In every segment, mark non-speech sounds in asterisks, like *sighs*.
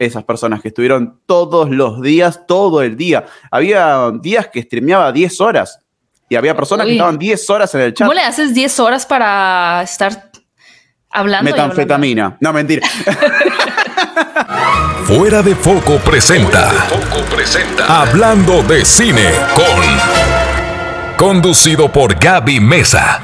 esas personas que estuvieron todos los días, todo el día. Había días que streameaba 10 horas y había personas que estaban 10 horas en el chat. ¿Cómo le haces 10 horas para estar hablando? Metanfetamina. No, mentira. *laughs* Fuera de Foco presenta. Foco presenta. Hablando de cine con. Conducido por Gaby Mesa.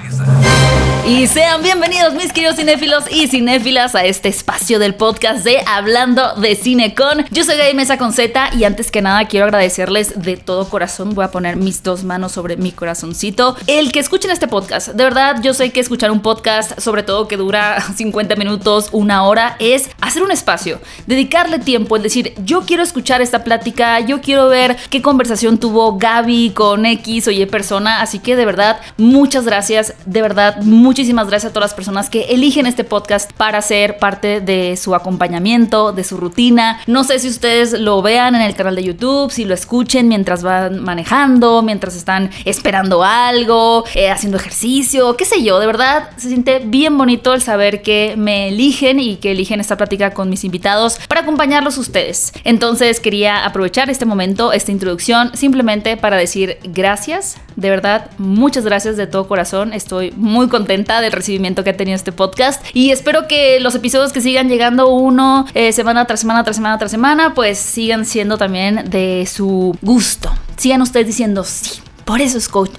Y sean bienvenidos mis queridos cinéfilos y cinéfilas a este espacio del podcast de Hablando de Cine con. Yo soy Gaby Mesa con Z y antes que nada quiero agradecerles de todo corazón. Voy a poner mis dos manos sobre mi corazoncito. El que escuchen este podcast. De verdad, yo sé que escuchar un podcast, sobre todo que dura *laughs* 50 minutos, una hora, es hacer un espacio, dedicarle tiempo, es decir, yo quiero escuchar esta plática, yo quiero ver qué conversación tuvo Gaby con X o Y persona. Así que de verdad, muchas gracias. De verdad, muchas muchísimas gracias a todas las personas que eligen este podcast para ser parte de su acompañamiento, de su rutina. No sé si ustedes lo vean en el canal de YouTube, si lo escuchen mientras van manejando, mientras están esperando algo, eh, haciendo ejercicio, qué sé yo. De verdad, se siente bien bonito el saber que me eligen y que eligen esta plática con mis invitados para acompañarlos ustedes. Entonces quería aprovechar este momento, esta introducción, simplemente para decir gracias. De verdad, muchas gracias de todo corazón. Estoy muy contenta del recibimiento que ha tenido este podcast y espero que los episodios que sigan llegando uno eh, semana tras semana tras semana tras semana pues sigan siendo también de su gusto. Sigan ustedes diciendo sí por eso, escucho, *laughs*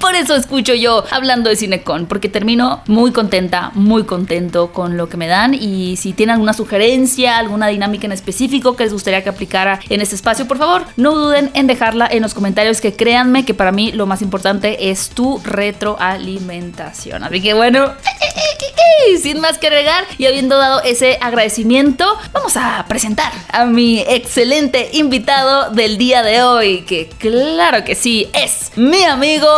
por eso escucho yo hablando de Cinecon, porque termino muy contenta, muy contento con lo que me dan. Y si tienen alguna sugerencia, alguna dinámica en específico que les gustaría que aplicara en este espacio, por favor, no duden en dejarla en los comentarios, que créanme que para mí lo más importante es tu retroalimentación. Así que bueno, *laughs* sin más que agregar y habiendo dado ese agradecimiento, vamos a presentar a mi excelente invitado del día de hoy, que claro que sí, es mi amigo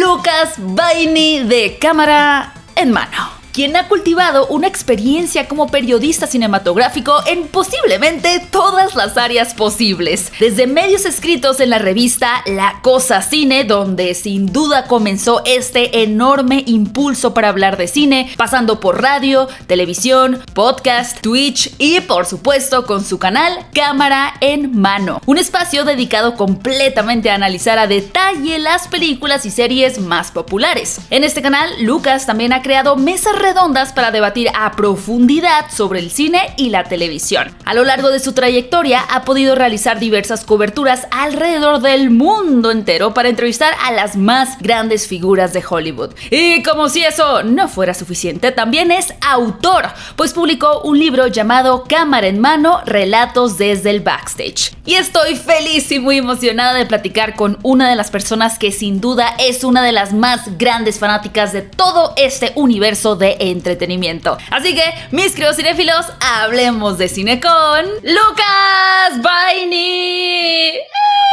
Lucas Baini de cámara en mano quien ha cultivado una experiencia como periodista cinematográfico en posiblemente todas las áreas posibles, desde medios escritos en la revista La Cosa Cine, donde sin duda comenzó este enorme impulso para hablar de cine, pasando por radio, televisión, podcast, Twitch y por supuesto con su canal Cámara en Mano, un espacio dedicado completamente a analizar a detalle las películas y series más populares. En este canal, Lucas también ha creado mesas redondas para debatir a profundidad sobre el cine y la televisión. A lo largo de su trayectoria ha podido realizar diversas coberturas alrededor del mundo entero para entrevistar a las más grandes figuras de Hollywood. Y como si eso no fuera suficiente, también es autor, pues publicó un libro llamado Cámara en mano, relatos desde el backstage. Y estoy feliz y muy emocionada de platicar con una de las personas que sin duda es una de las más grandes fanáticas de todo este universo de entretenimiento. Así que, mis queridos cinéfilos, hablemos de cine con Lucas Baini.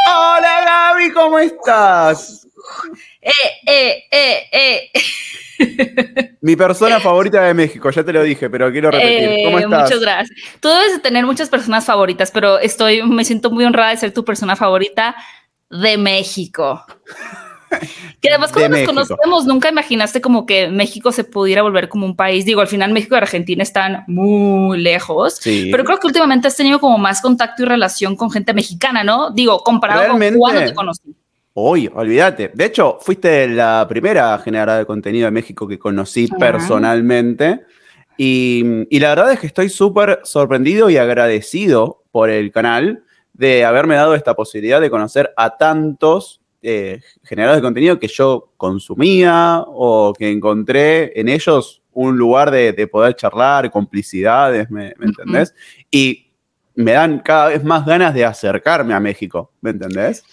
Hola Gaby, ¿cómo estás? Eh, eh, eh, eh. Mi persona favorita de México, ya te lo dije, pero quiero repetir. Eh, ¿Cómo estás? Muchas gracias. Tú debes tener muchas personas favoritas, pero estoy, me siento muy honrada de ser tu persona favorita de México. *laughs* Que además cuando nos conocemos nunca imaginaste como que México se pudiera volver como un país. Digo, al final México y Argentina están muy lejos, pero creo que últimamente has tenido como más contacto y relación con gente mexicana, ¿no? Digo, comparado con cuando te conocí. Hoy, olvídate. De hecho, fuiste la primera generadora de contenido de México que conocí personalmente. Y, y, la verdad es que estoy súper sorprendido y agradecido por el canal de haberme dado esta posibilidad de conocer a tantos eh, generadores de contenido que yo consumía o que encontré en ellos un lugar de, poder charlar, complicidades, ¿me, entendés? Y me dan cada vez más ganas de acercarme a México, ¿me entendés?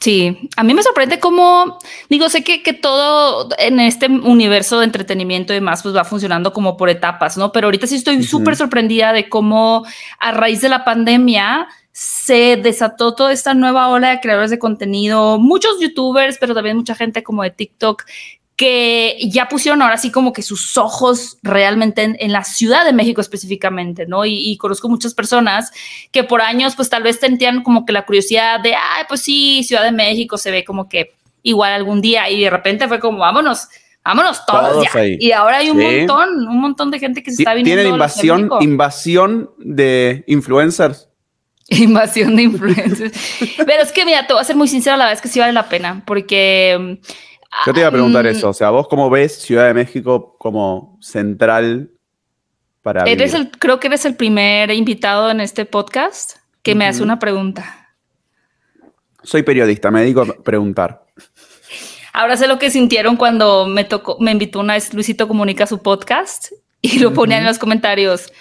Sí, a mí me sorprende cómo, digo, sé que, que, todo en este universo de entretenimiento y demás, pues va funcionando como por etapas, ¿no? Pero ahorita sí estoy súper sorprendida de cómo a raíz de la pandemia se desató toda esta nueva ola de creadores de contenido, muchos youtubers, pero también mucha gente como de TikTok que ya pusieron ahora sí como que sus ojos realmente en, la Ciudad de México específicamente, ¿no? Y, conozco muchas personas que por años pues tal vez sentían como que la curiosidad de, ay, pues sí, Ciudad de México se ve como que igual algún día y de repente fue como, vámonos, Vámonos todos, ya. Y ahora hay un montón, un montón de gente que se está viniendo. ¿Tienen invasión, invasión de influencers? *laughs* Invasión de influencers. Pero es que, mira, te voy a ser muy sincera, la verdad es que sí vale la pena, porque... Yo te iba a preguntar mm, eso, o sea, vos cómo ves Ciudad de México como central para... Eres el, creo que eres el primer invitado en este podcast que me hace una pregunta. Soy periodista, me dedico a preguntar. Ahora sé lo que sintieron cuando me tocó, me invitó una vez Luisito Comunica a su podcast y lo ponían en los comentarios.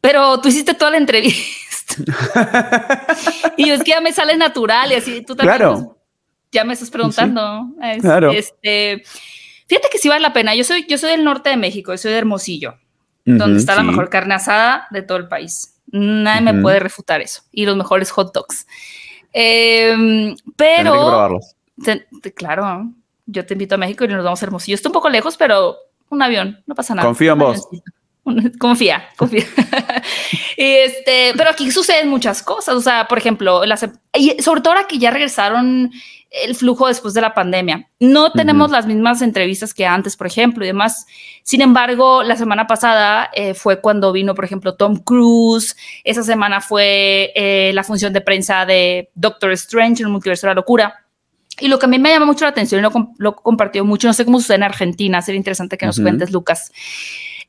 Pero tú hiciste toda la entrevista. *laughs* y es que ya me sale natural y así tú también. Claro. Pues, ya me estás preguntando. claro. Este, fíjate que sí vale la pena. Yo soy, yo soy del norte de México, yo soy de Hermosillo, donde está la mejor carne asada de todo el país. Nadie me puede refutar eso. Y los mejores hot dogs. Eh, pero. claro yo te invito a México y nos vamos a Hermosillo. Está un poco lejos, pero un avión, no pasa nada. Confío en vos. *laughs* Confía, confía. *laughs* este, pero aquí suceden muchas cosas. O sea, por ejemplo, y sobre todo ahora que ya regresaron el flujo después de la pandemia. No tenemos las mismas entrevistas que antes, por ejemplo, y demás. Sin embargo, la semana pasada eh, fue cuando vino, por ejemplo, Tom Cruise. Esa semana fue eh, la función de prensa de Doctor Strange en el multiverso de la locura. Y lo que a mí me llama mucho la atención y lo, lo compartido mucho, no sé cómo sucede en Argentina, sería interesante que nos cuentes, Lucas.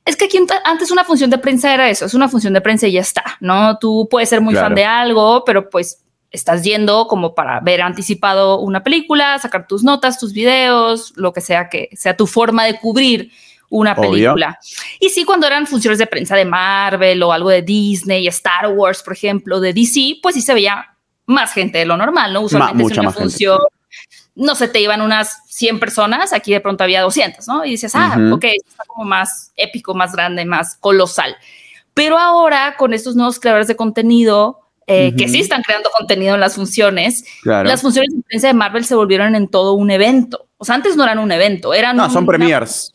Es que aquí antes una función de prensa era eso, es una función de prensa y ya está, ¿no? Tú puedes ser muy fan de algo, pero pues estás yendo como para ver anticipado una película, sacar tus notas, tus videos, lo que sea que sea tu forma de cubrir una película. Y sí, cuando eran funciones de prensa de Marvel o algo de Disney, Star Wars, por ejemplo, de DC, pues sí se veía más gente de lo normal, ¿no? Usualmente es una función no sé, te iban unas 100 personas, aquí de pronto había 200, ¿no? Y dices, ah, ok, está como más épico, más grande, más colosal. Pero ahora, con estos nuevos creadores de contenido, eh, que sí están creando contenido en las funciones, las funciones de prensa de Marvel se volvieron en todo un evento. O sea, antes no eran un evento, eran... No, son premiers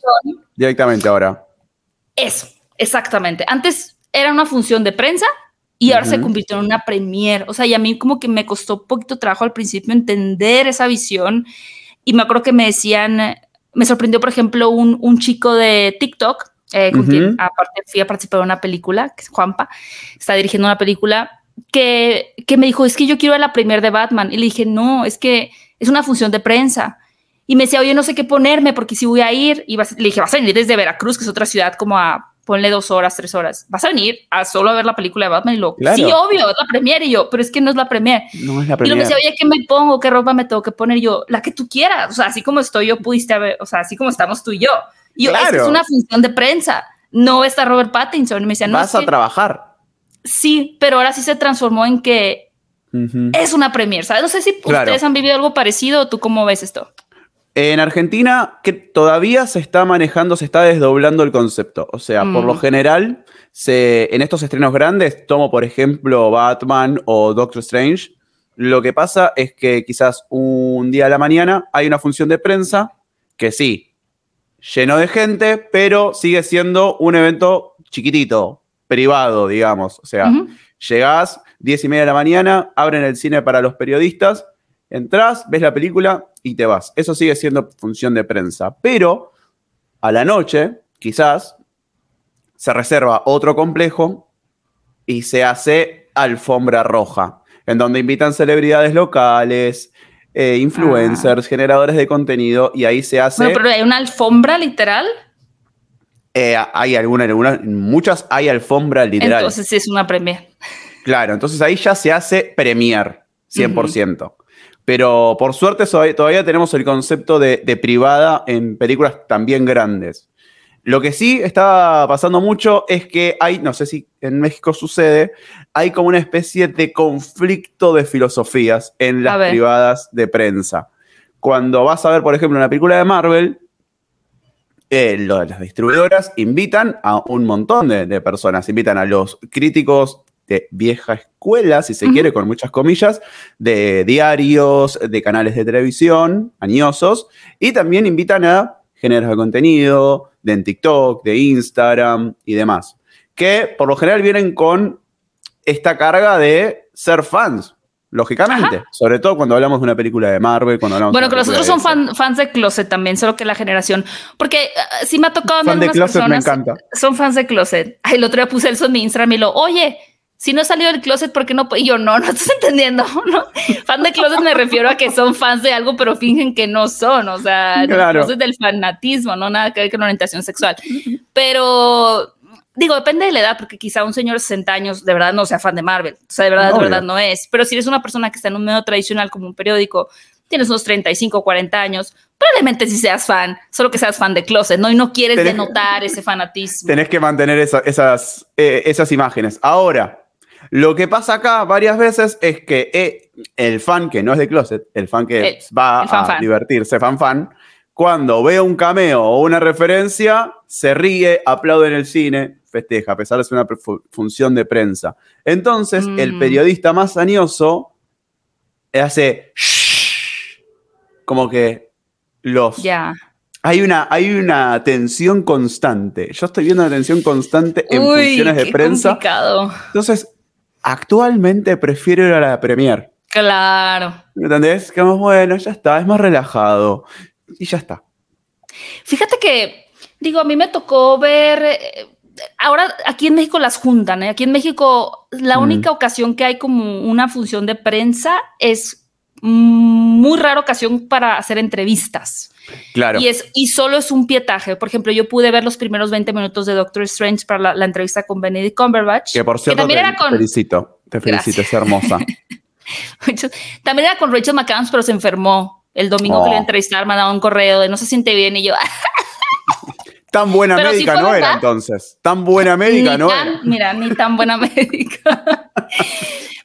directamente ahora. Eso, exactamente. Antes era una función de prensa y ahora se convirtió en una premier. O sea, y a mí como que me costó poquito trabajo al principio entender esa visión. Y me acuerdo que me decían, me sorprendió, por ejemplo, un, un chico de TikTok, eh, con quien aparte fui a participar en una película, que es Juanpa, está dirigiendo una película, que, que me dijo, es que yo quiero la premier de Batman. Y le dije, no, es que es una función de prensa. Y me decía, oye, no sé qué ponerme porque si voy a ir. Y le dije, vas a venir desde Veracruz, que es otra ciudad como a ponle dos horas, tres horas. ¿Vas a venir a solo a ver la película de Batman? Y lo, sí, obvio, es la premier. Y yo, pero es que no es la premier. No es la premier. Y lo me decía, oye, ¿qué me pongo? ¿Qué ropa me tengo que poner? Y yo, la que tú quieras. O sea, así como estoy yo, pudiste ver, o sea, así como estamos tú y yo. Y yo, es una función de prensa. No está Robert Pattinson. Y me decía, no. Vas a trabajar. Sí, pero ahora sí se transformó en que es una premier. ¿sabes? No sé si ustedes han vivido algo parecido o tú cómo ves esto. En Argentina, que todavía se está manejando, se está desdoblando el concepto. O sea, por lo mm. general, se, en estos estrenos grandes, tomo por ejemplo Batman o Doctor Strange, lo que pasa es que quizás un día a la mañana hay una función de prensa que sí, lleno de gente, pero sigue siendo un evento chiquitito, privado, digamos. O sea, llegás 10 y media de la mañana, abren el cine para los periodistas Entrás, ves la película y te vas. Eso sigue siendo función de prensa. Pero a la noche, quizás, se reserva otro complejo y se hace alfombra roja, en donde invitan celebridades locales, eh, influencers, ah. generadores de contenido, y ahí se hace. Bueno, pero hay una alfombra literal. Eh, hay alguna, algunas, muchas hay alfombra literal. Entonces es una premier. Claro, entonces ahí ya se hace premier, 100%. Pero por suerte todavía tenemos el concepto de, privada en películas también grandes. Lo que sí está pasando mucho es que hay, no sé si en México sucede, hay como una especie de conflicto de filosofías en las privadas de prensa. Cuando vas a ver, por ejemplo, una película de Marvel, eh, las distribuidoras invitan a un montón de, personas, invitan a los críticos de vieja escuela, si se quiere, con muchas comillas, de diarios, de canales de televisión, añosos, y también invitan a géneros de contenido, de en TikTok, de Instagram y demás, que por lo general vienen con esta carga de ser fans lógicamente. Sobre todo cuando hablamos de una película de Marvel, cuando hablamos Bueno, que una los otros película son fan- fans de Closet también, solo que la generación. Porque ah, sí me ha tocado a mí Fan de Closet me personas encanta. Son fans de Closet. Ay, el otro día puse eso en mi Instagram y lo, oye, si no he salido del closet, ¿por qué no? Y yo, no, no estás entendiendo. *laughs* ¿no? Fan de closet me refiero a que son fans de algo, pero fingen que no son. O sea, Claro. closet del fanatismo, no nada que ver con orientación sexual. Pero digo, depende de la edad, porque quizá un señor de 60 años de verdad no sea fan de Marvel. O sea, de verdad, de Obvio. verdad no es. Pero si eres una persona que está en un medio tradicional como un periódico, tienes unos 35, 40 años, probablemente sí seas fan, solo que seas fan de closet, ¿no? Y no quieres Tenés- denotar ese fanatismo. Tenés que mantener esa- esas, eh, esas imágenes. Ahora, lo que pasa acá varias veces es que eh, el fan que no es de Closet, el fan que El- va el fan a fan. divertirse, fan fan, cuando ve un cameo o una referencia, se ríe, aplaude en el cine, festeja, a pesar de ser una fu- función de prensa. Entonces, el Mm. periodista más añoso hace shhh, como que los Ya. hay una, hay una tensión constante. Yo estoy viendo una tensión constante en Uy, funciones de qué prensa. complicado. Entonces, actualmente prefiero ir a la premier. Claro. ¿Me entendés? Que más bueno, ya está, es más relajado. Y ya está. Fíjate que, digo, a mí me tocó ver, eh, ahora aquí en México las juntan, ¿eh? aquí en México la Mm. única ocasión que hay como una función de prensa es muy rara ocasión para hacer entrevistas. Claro. Y, es, y solo es un pietaje. Por ejemplo, yo pude ver los primeros 20 minutos de Doctor Strange para la, la entrevista con Benedict Cumberbatch. que por cierto, también te era con, felicito. Te felicito, es hermosa. *laughs* también era con Rachel McAdams, pero se enfermó. El domingo Oh. que le entrevistar, mandaba un correo de no se siente bien y yo, *laughs* Tan buena Pero médica no era entonces. Tan buena médica no tan, era. Mira, ni tan buena *laughs* médica.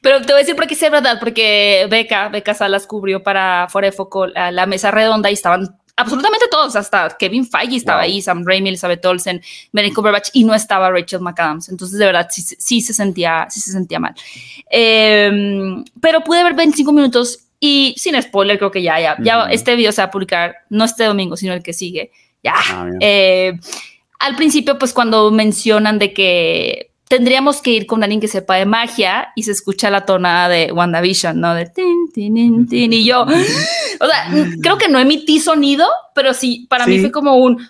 Pero te voy a decir porque sí es verdad, porque Beca, Beca Salas cubrió para Fuera de Foco la, la mesa redonda y estaban absolutamente todos, hasta Kevin Feige estaba Wow. ahí, Sam Raimi, Elizabeth Olsen, Benedict Cumberbatch y no estaba Rachel McAdams. Entonces, de verdad, sí, sí se sentía, sí se sentía mal. Eh, pero pude ver 25 minutos y sin spoiler, creo que ya, ya, este video se va a publicar no este domingo, sino el que sigue. Ya. Ah. Eh, al principio, pues cuando mencionan de que tendríamos que ir con alguien que sepa de magia y se escucha la tonada de WandaVision, ¿no? De tin, tin, tin, tin, y yo, *gasps* o sea, creo que no emití sonido, pero sí, para mí fue como un,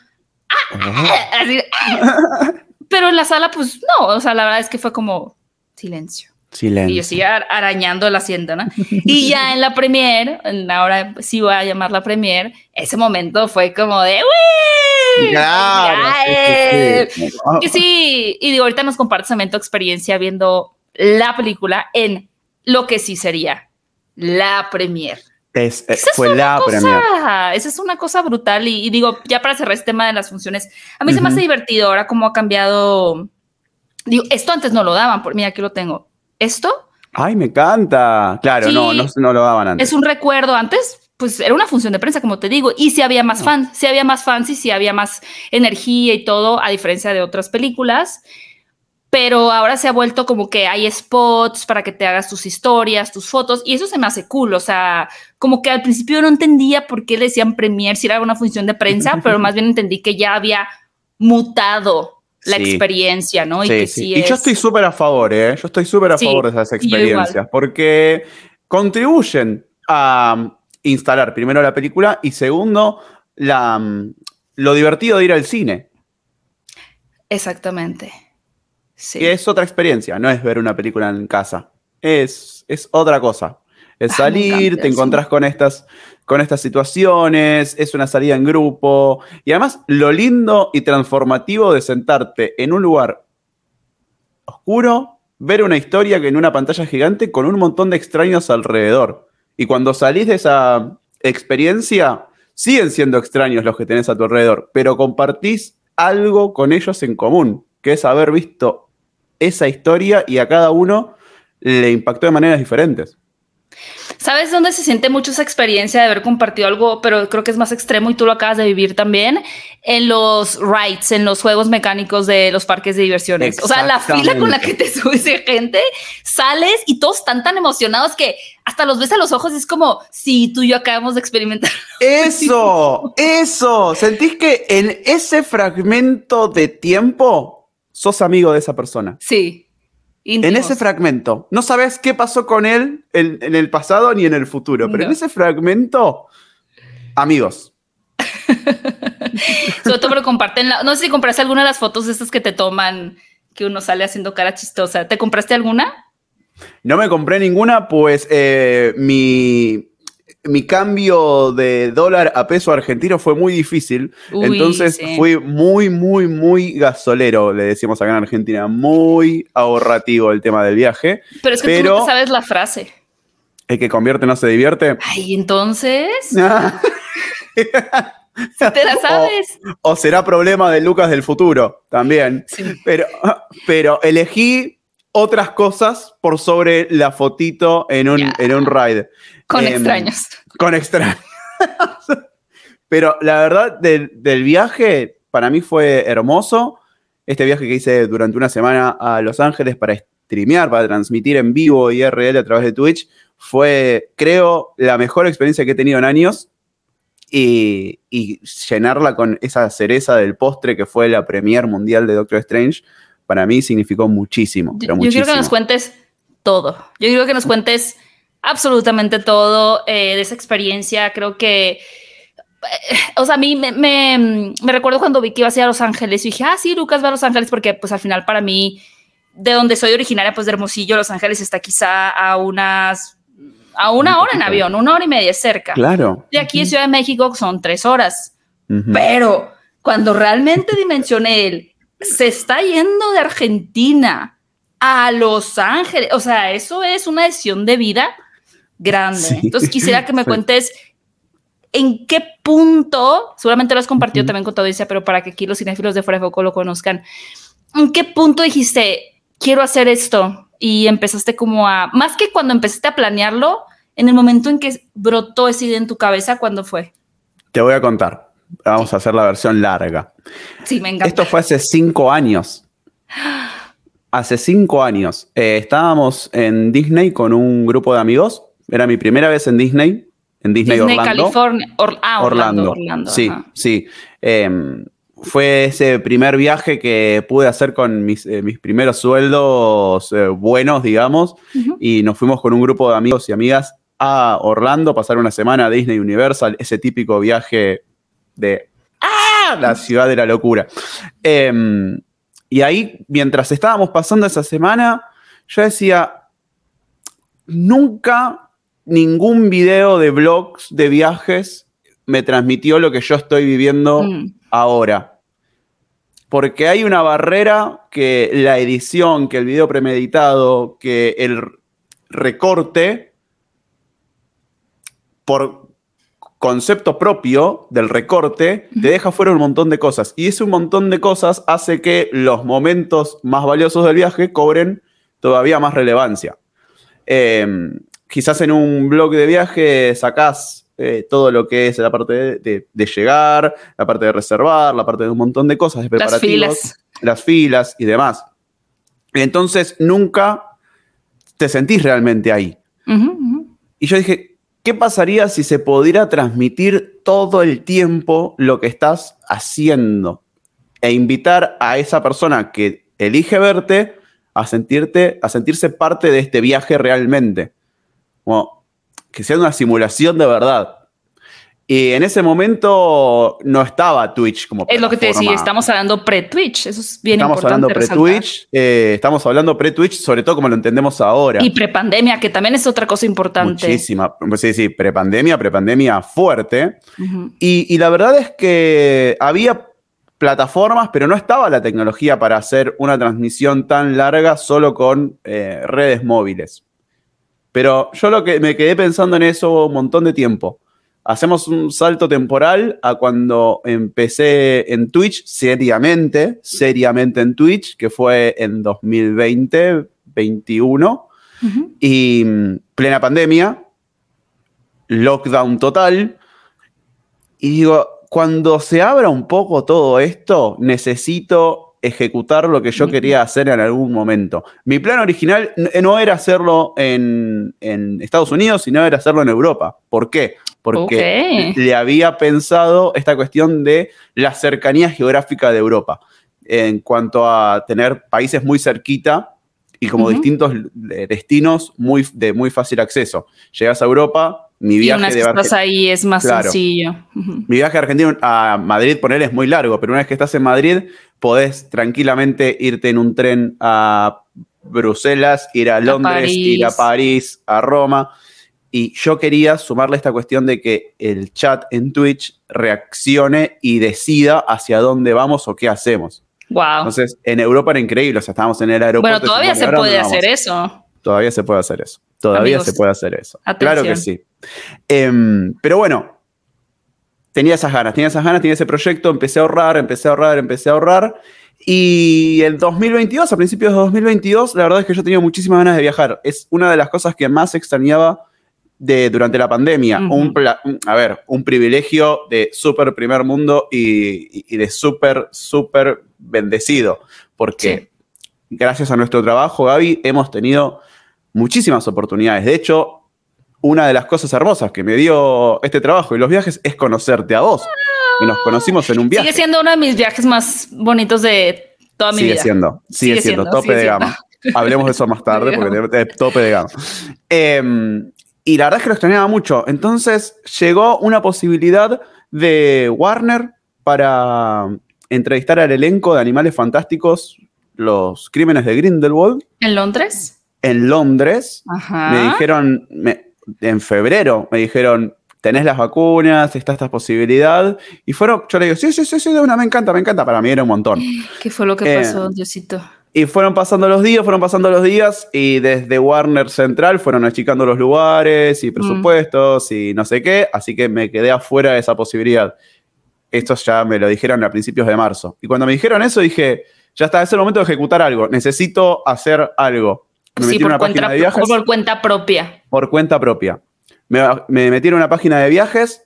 "Ah", así, "Ah". *laughs* pero en la sala, pues no, o sea, la verdad es que fue como silencio. Y yo Silencio. ar- arañando el asiento, ¿no? Y ya en la premier, ahora sí voy a llamar la premier, ese momento fue como de ¡Uy! Claro. Ya, sí, sí, sí. Y sí, y digo, ahorita nos compartes también tu experiencia viendo la película en lo que sí sería la premier. es- eh, Esa es fue la Cosa, premier. esa es una cosa brutal y, y digo, ya para cerrar este tema de las funciones, a mí se me hace divertido ahora cómo ha cambiado. Digo, esto antes no lo daban, por, mira, aquí lo tengo. Esto Ay, me encanta. Claro, Sí. no, no, no lo daban antes. es un recuerdo antes, pues era una función de prensa, como te digo, y si había más fans, si había más fans y si había más energía y todo, a diferencia de otras películas. Pero ahora se ha vuelto como que hay spots para que te hagas tus historias, tus fotos, y eso se me hace cool. O sea, como que al principio no entendía por qué le decían premier si era una función de prensa, *laughs* pero más bien entendí que ya había mutado la Sí. experiencia, ¿no? Y que sí. sí Y yo es- estoy súper a favor, ¿eh? Yo estoy súper a favor de esas experiencias, porque contribuyen a um, instalar primero la película y segundo, la, um, lo divertido de ir al cine, Exactamente. Sí. que es otra experiencia, no es ver una película en casa, es, es otra cosa. Es Ah, salir, te encontrás con estas, con estas situaciones, es una salida en grupo. Y además, lo lindo y transformativo de sentarte en un lugar oscuro, ver una historia que en una pantalla gigante con un montón de extraños alrededor. Y cuando salís de esa experiencia, siguen siendo extraños los que tenés a tu alrededor, pero compartís algo con ellos en común, que es haber visto esa historia y a cada uno le impactó de maneras diferentes. ¿Sabes dónde se siente mucho esa experiencia de haber compartido algo, pero creo que es más extremo y tú lo acabas de vivir también? En los rides, en los juegos mecánicos de los parques de diversiones. O sea, la fila con la que te subes de gente, sales y todos están tan emocionados que hasta los ves a los ojos y es como si tú y yo acabamos de experimentar. Eso, eso. ¿Sentís que en ese fragmento de tiempo sos amigo de esa persona? Sí. En ese fragmento. No sabes qué pasó con él en, el pasado ni en el futuro, pero en ese fragmento, amigos. *laughs* Sobre todo, pero comparten. no sé si compraste alguna de las fotos de estas que te toman, que uno sale haciendo cara chistosa. ¿Te compraste alguna? No me compré ninguna, pues eh, mi, mi cambio de dólar a peso argentino fue muy difícil. entonces fui muy, muy, muy gasolero, le decimos acá en Argentina. Muy ahorrativo el tema del viaje. Pero es que tú no sabes la frase. El que convierte no se divierte. Ay, entonces. *laughs* ¿Te la sabes? O, será problema de Lucas del futuro también. Pero, pero elegí otras cosas por sobre la fotito en un, en un ride. Con em, extraños. Con extraños. *laughs* Pero la verdad del, viaje para mí fue hermoso. Este viaje que hice durante una semana a Los Ángeles para streamear, para transmitir en vivo y RL a través de Twitch, fue, creo, la mejor experiencia que he tenido en años. Y, llenarla con esa cereza del postre que fue la premier mundial de Doctor Strange, para mí significó muchísimo. yo, yo quiero que nos cuentes todo. Yo quiero que nos cuentes absolutamente todo eh, de esa experiencia. Creo que, eh, o sea, a mí me, me, recuerdo cuando vi que iba a ir a Los Ángeles y dije, ah, sí, Lucas va a Los Ángeles porque pues al final para mí, de donde soy originaria, pues de Hermosillo, Los Ángeles está quizá a unas a una hora en avión, una hora y media cerca. Claro. De aquí a Ciudad de México son tres horas. Pero cuando realmente *laughs* dimensioné él, se está yendo de Argentina a Los Ángeles. O sea, eso es una decisión de vida grande. Entonces quisiera que me *laughs* cuentes en qué punto, seguramente lo has compartido también con tu audiencia, pero para que aquí los cinéfilos de Fuera de Foco lo conozcan, ¿en qué punto dijiste, quiero hacer esto? Y empezaste como a, más que cuando empezaste a planearlo, en el momento en que brotó esa idea en tu cabeza, ¿cuándo fue? Te voy a contar. Vamos a hacer la versión larga. Sí, me encanta. Esto fue hace cinco años. Hace cinco años. Eh, estábamos en Disney con un grupo de amigos era mi primera vez en Disney, en Disney, Disney Orlando. California. ah, Orlando. Orlando. sí, sí. Em, fue ese primer viaje que pude hacer con mis, eh, primeros sueldos eh, buenos, digamos, y nos fuimos con un grupo de amigos y amigas a Orlando, pasar una semana a Disney Universal, ese típico viaje de ¡Ah! la ciudad de la locura. Em, y ahí, mientras estábamos pasando esa semana, yo decía, nunca ningún video de blogs de viajes me transmitió lo que yo estoy viviendo mm. ahora. Porque hay una barrera que la edición, que el video premeditado, que el recorte, por concepto propio del recorte, te deja fuera un montón de cosas. Y ese montón de cosas hace que los momentos más valiosos del viaje cobren todavía más relevancia. Eh, quizás en un blog de viaje sacás eh, todo lo que es la parte de, llegar, la parte de reservar, la parte de un montón de cosas, de preparativos, las filas, las filas y demás. Entonces nunca te sentís realmente ahí. Y yo dije, ¿qué pasaría si se pudiera transmitir todo el tiempo lo que estás haciendo? E invitar a esa persona que elige verte a sentirte, a sentirse parte de este viaje realmente como que sea una simulación de verdad. Y en ese momento no estaba Twitch como Es lo que te decía, estamos hablando pre-Twitch, eso es bien estamos importante. Hablando pre-Twitch, eh, estamos hablando pre-Twitch, sobre todo como lo entendemos ahora. Y pre-pandemia, que también es otra cosa importante. Muchísima. Sí, sí, pre-pandemia, pre-pandemia fuerte. y, la verdad es que había plataformas, pero no estaba la tecnología para hacer una transmisión tan larga solo con eh, redes móviles. Pero yo lo que me quedé pensando en eso un montón de tiempo. Hacemos un salto temporal a cuando empecé en Twitch seriamente, seriamente en Twitch, que fue en 2020, 21, y mm, plena pandemia, lockdown total. Y digo, cuando se abra un poco todo esto, necesito ejecutar lo que yo quería hacer en algún momento. Mi plan original no era hacerlo en, Estados Unidos, sino era hacerlo en Europa. ¿Por qué? Porque le había pensado esta cuestión de la cercanía geográfica de Europa en cuanto a tener países muy cerquita y como distintos destinos muy, de muy fácil acceso. Llegas a Europa, mi viaje y una vez de que estás ahí es más sencillo. Mi viaje a Argentina a Madrid, poner es muy largo, pero una vez que estás en Madrid, podés tranquilamente irte en un tren a Bruselas, ir a Londres, ir a París, a Roma. Y yo quería sumarle esta cuestión de que el chat en Twitch reaccione y decida hacia dónde vamos o qué hacemos. Wow. Entonces, en Europa era increíble, o sea, estábamos en el aeropuerto. Bueno, todavía se puede hacer eso. Todavía se puede hacer eso. Todavía se puede hacer eso. Claro que sí. Em, pero bueno, tenía esas ganas, tenía esas ganas, tenía ese proyecto, empecé a ahorrar, empecé a ahorrar, empecé a ahorrar. Y el 2022, a principios de 2022, la verdad es que yo tenía muchísimas ganas de viajar. Es una de las cosas que más extrañaba de, durante la pandemia. un, a ver, un privilegio de súper primer mundo y, de súper, súper bendecido. Porque gracias a nuestro trabajo, Gaby, hemos tenido muchísimas oportunidades. De hecho, una de las cosas hermosas que me dio este trabajo y los viajes es conocerte a vos. Y nos conocimos en un viaje. Sigue siendo uno de mis viajes más bonitos de toda mi vida. Siendo, sigue, siendo, tope de gama. Hablemos de eso más *laughs* tarde porque es tope de gama. Em, y la verdad es que lo extrañaba mucho. Entonces llegó una posibilidad de Warner para entrevistar al elenco de Animales Fantásticos, los crímenes de Grindelwald. ¿En Londres? En Londres. Ajá. Me dijeron, en febrero me dijeron, tenés las vacunas, está esta posibilidad. Y fueron, yo le digo, sí, sí, sí, sí, de una, me encanta, me encanta. Para mí era un montón. *laughs* ¿Qué fue lo que eh, pasó, Diosito? Y fueron pasando los días, fueron pasando los días y desde Warner Central fueron achicando los lugares y mm. presupuestos y no sé qué, así que me quedé afuera de esa posibilidad. Esto ya me lo dijeron a principios de marzo. Y cuando me dijeron eso dije, ya está, es el momento de ejecutar algo, necesito hacer algo. Me sí, por, una cuenta, página de viajes, por cuenta propia. Por cuenta propia. Me, me metí en una página de viajes,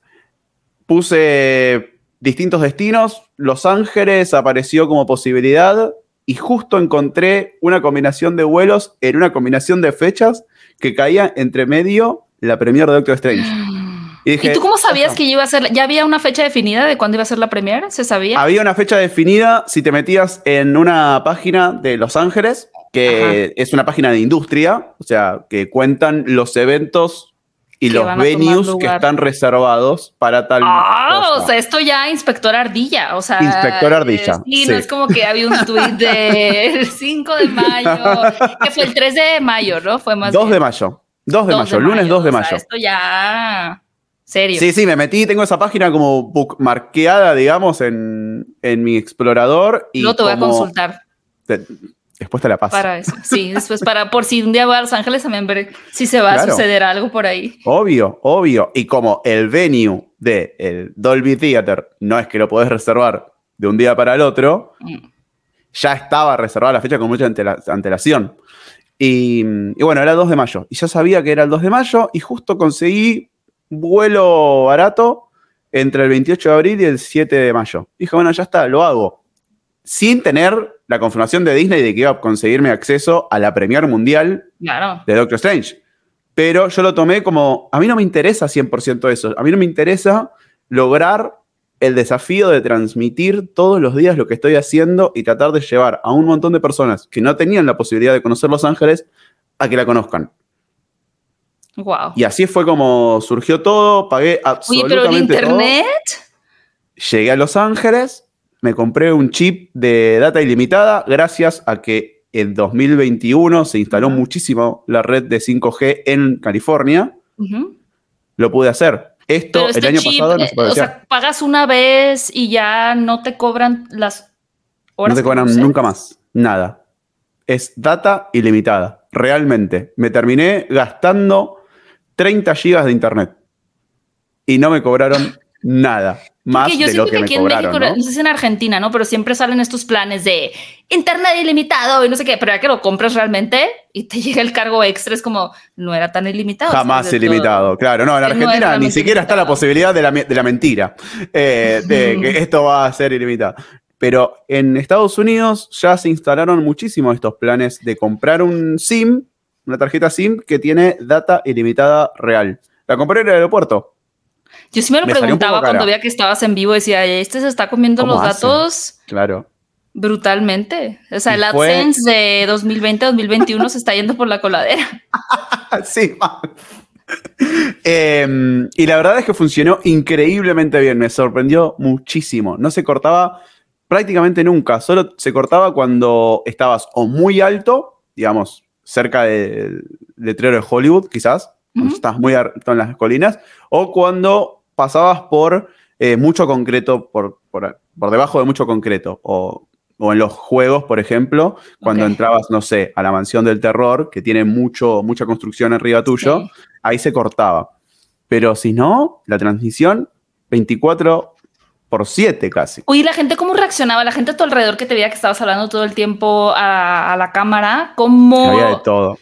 puse distintos destinos, Los Ángeles apareció como posibilidad y justo encontré una combinación de vuelos en una combinación de fechas que caía entre medio la premier de Doctor Strange. *gasps* Y, tú cómo sabías que iba a ser? ¿Ya había una fecha definida de cuándo iba a ser la premier? ¿Se sabía? Había una fecha definida si te metías en una página de Los Ángeles que es una página de industria, o sea, que cuentan los eventos y los venues que están reservados para tal. Ah, o sea, esto ya inspector ardilla, o sea. Inspector ardilla. sí, no es como que había un tweet del 5 de mayo, que fue el 3 de mayo, ¿no? Fue más. 2 de mayo. 2 de mayo, lunes 2 de mayo. Sea, esto ya. Serio. Sí, sí, me metí, tengo esa página como bookmarqueada, digamos, en, en mi explorador. Y no te voy a consultar. Después te la paso. Para eso, sí, después para por si un día voy a Los Ángeles también ver si se va a suceder algo por ahí. Obvio, obvio. Y como el venue de el Dolby Theater no es que lo podés reservar de un día para el otro, mm. ya estaba reservada la fecha con mucha antelación. Y, y, bueno, era el 2 de mayo. Y yo sabía que era el 2 de mayo y justo conseguí vuelo barato entre el 28 de abril y el 7 de mayo. Dije, bueno, ya está, lo hago. Sin tener la confirmación de Disney de que iba a conseguirme acceso a la Premier Mundial de Doctor Strange. Pero yo lo tomé como, a mí no me interesa 100% eso, a mí no me interesa lograr el desafío de transmitir todos los días lo que estoy haciendo y tratar de llevar a un montón de personas que no tenían la posibilidad de conocer Los Ángeles a que la conozcan. Wow. Y así fue como surgió todo, pagué absolutamente pero en internet. Llegué a Los Ángeles, me compré un chip de data ilimitada gracias a que en 2021 se instaló muchísimo la red de 5G en California. Lo pude hacer. Esto el este año pasado no se O sea, pagas una vez y ya no te cobran las horas. No te cobran nunca más. Nada. Es data ilimitada. Realmente. Me terminé gastando 30 gigas de internet. Y no me cobraron *laughs* nada más yo de lo que, que aquí en México, ¿no? sé si en Argentina, ¿no? Pero siempre salen estos planes de internet ilimitado y no sé qué, pero ya que lo compras realmente y te *laughs* llega el cargo extra, es como, no era tan ilimitado. Jamás ilimitado, claro. No, en Argentina ni siquiera está la posibilidad de la, de la mentira, eh, de *laughs* que esto va a ser ilimitado. Pero en Estados Unidos ya se instalaron muchísimos estos planes de comprar un SIM, una tarjeta SIM que tiene data ilimitada real. La compré en el aeropuerto yo sí me lo preguntaba cuando veía que estabas en vivo, decía, este se está comiendo los datos. Claro. Brutalmente. O sea, el AdSense de 2020-2021 se está yendo por la coladera. *laughs* sí, eh, y la verdad es que funcionó increíblemente bien, me sorprendió muchísimo. No se cortaba prácticamente nunca, solo se cortaba cuando estabas o muy alto, digamos, cerca del letrero de Hollywood, quizás, cuando estás muy alto en las colinas, o cuando pasabas por eh, mucho concreto, por, por, debajo de mucho concreto, o, o, en los juegos, por ejemplo, cuando entrabas, no sé, a la mansión del terror, que tiene mucho, mucha construcción arriba tuyo, ahí se cortaba. Pero si no, la transmisión 24 por siete casi. Uy, la gente cómo reaccionaba, la gente a tu alrededor que te veía que estabas hablando todo el tiempo a, la cámara, ¿cómo? Había de todo.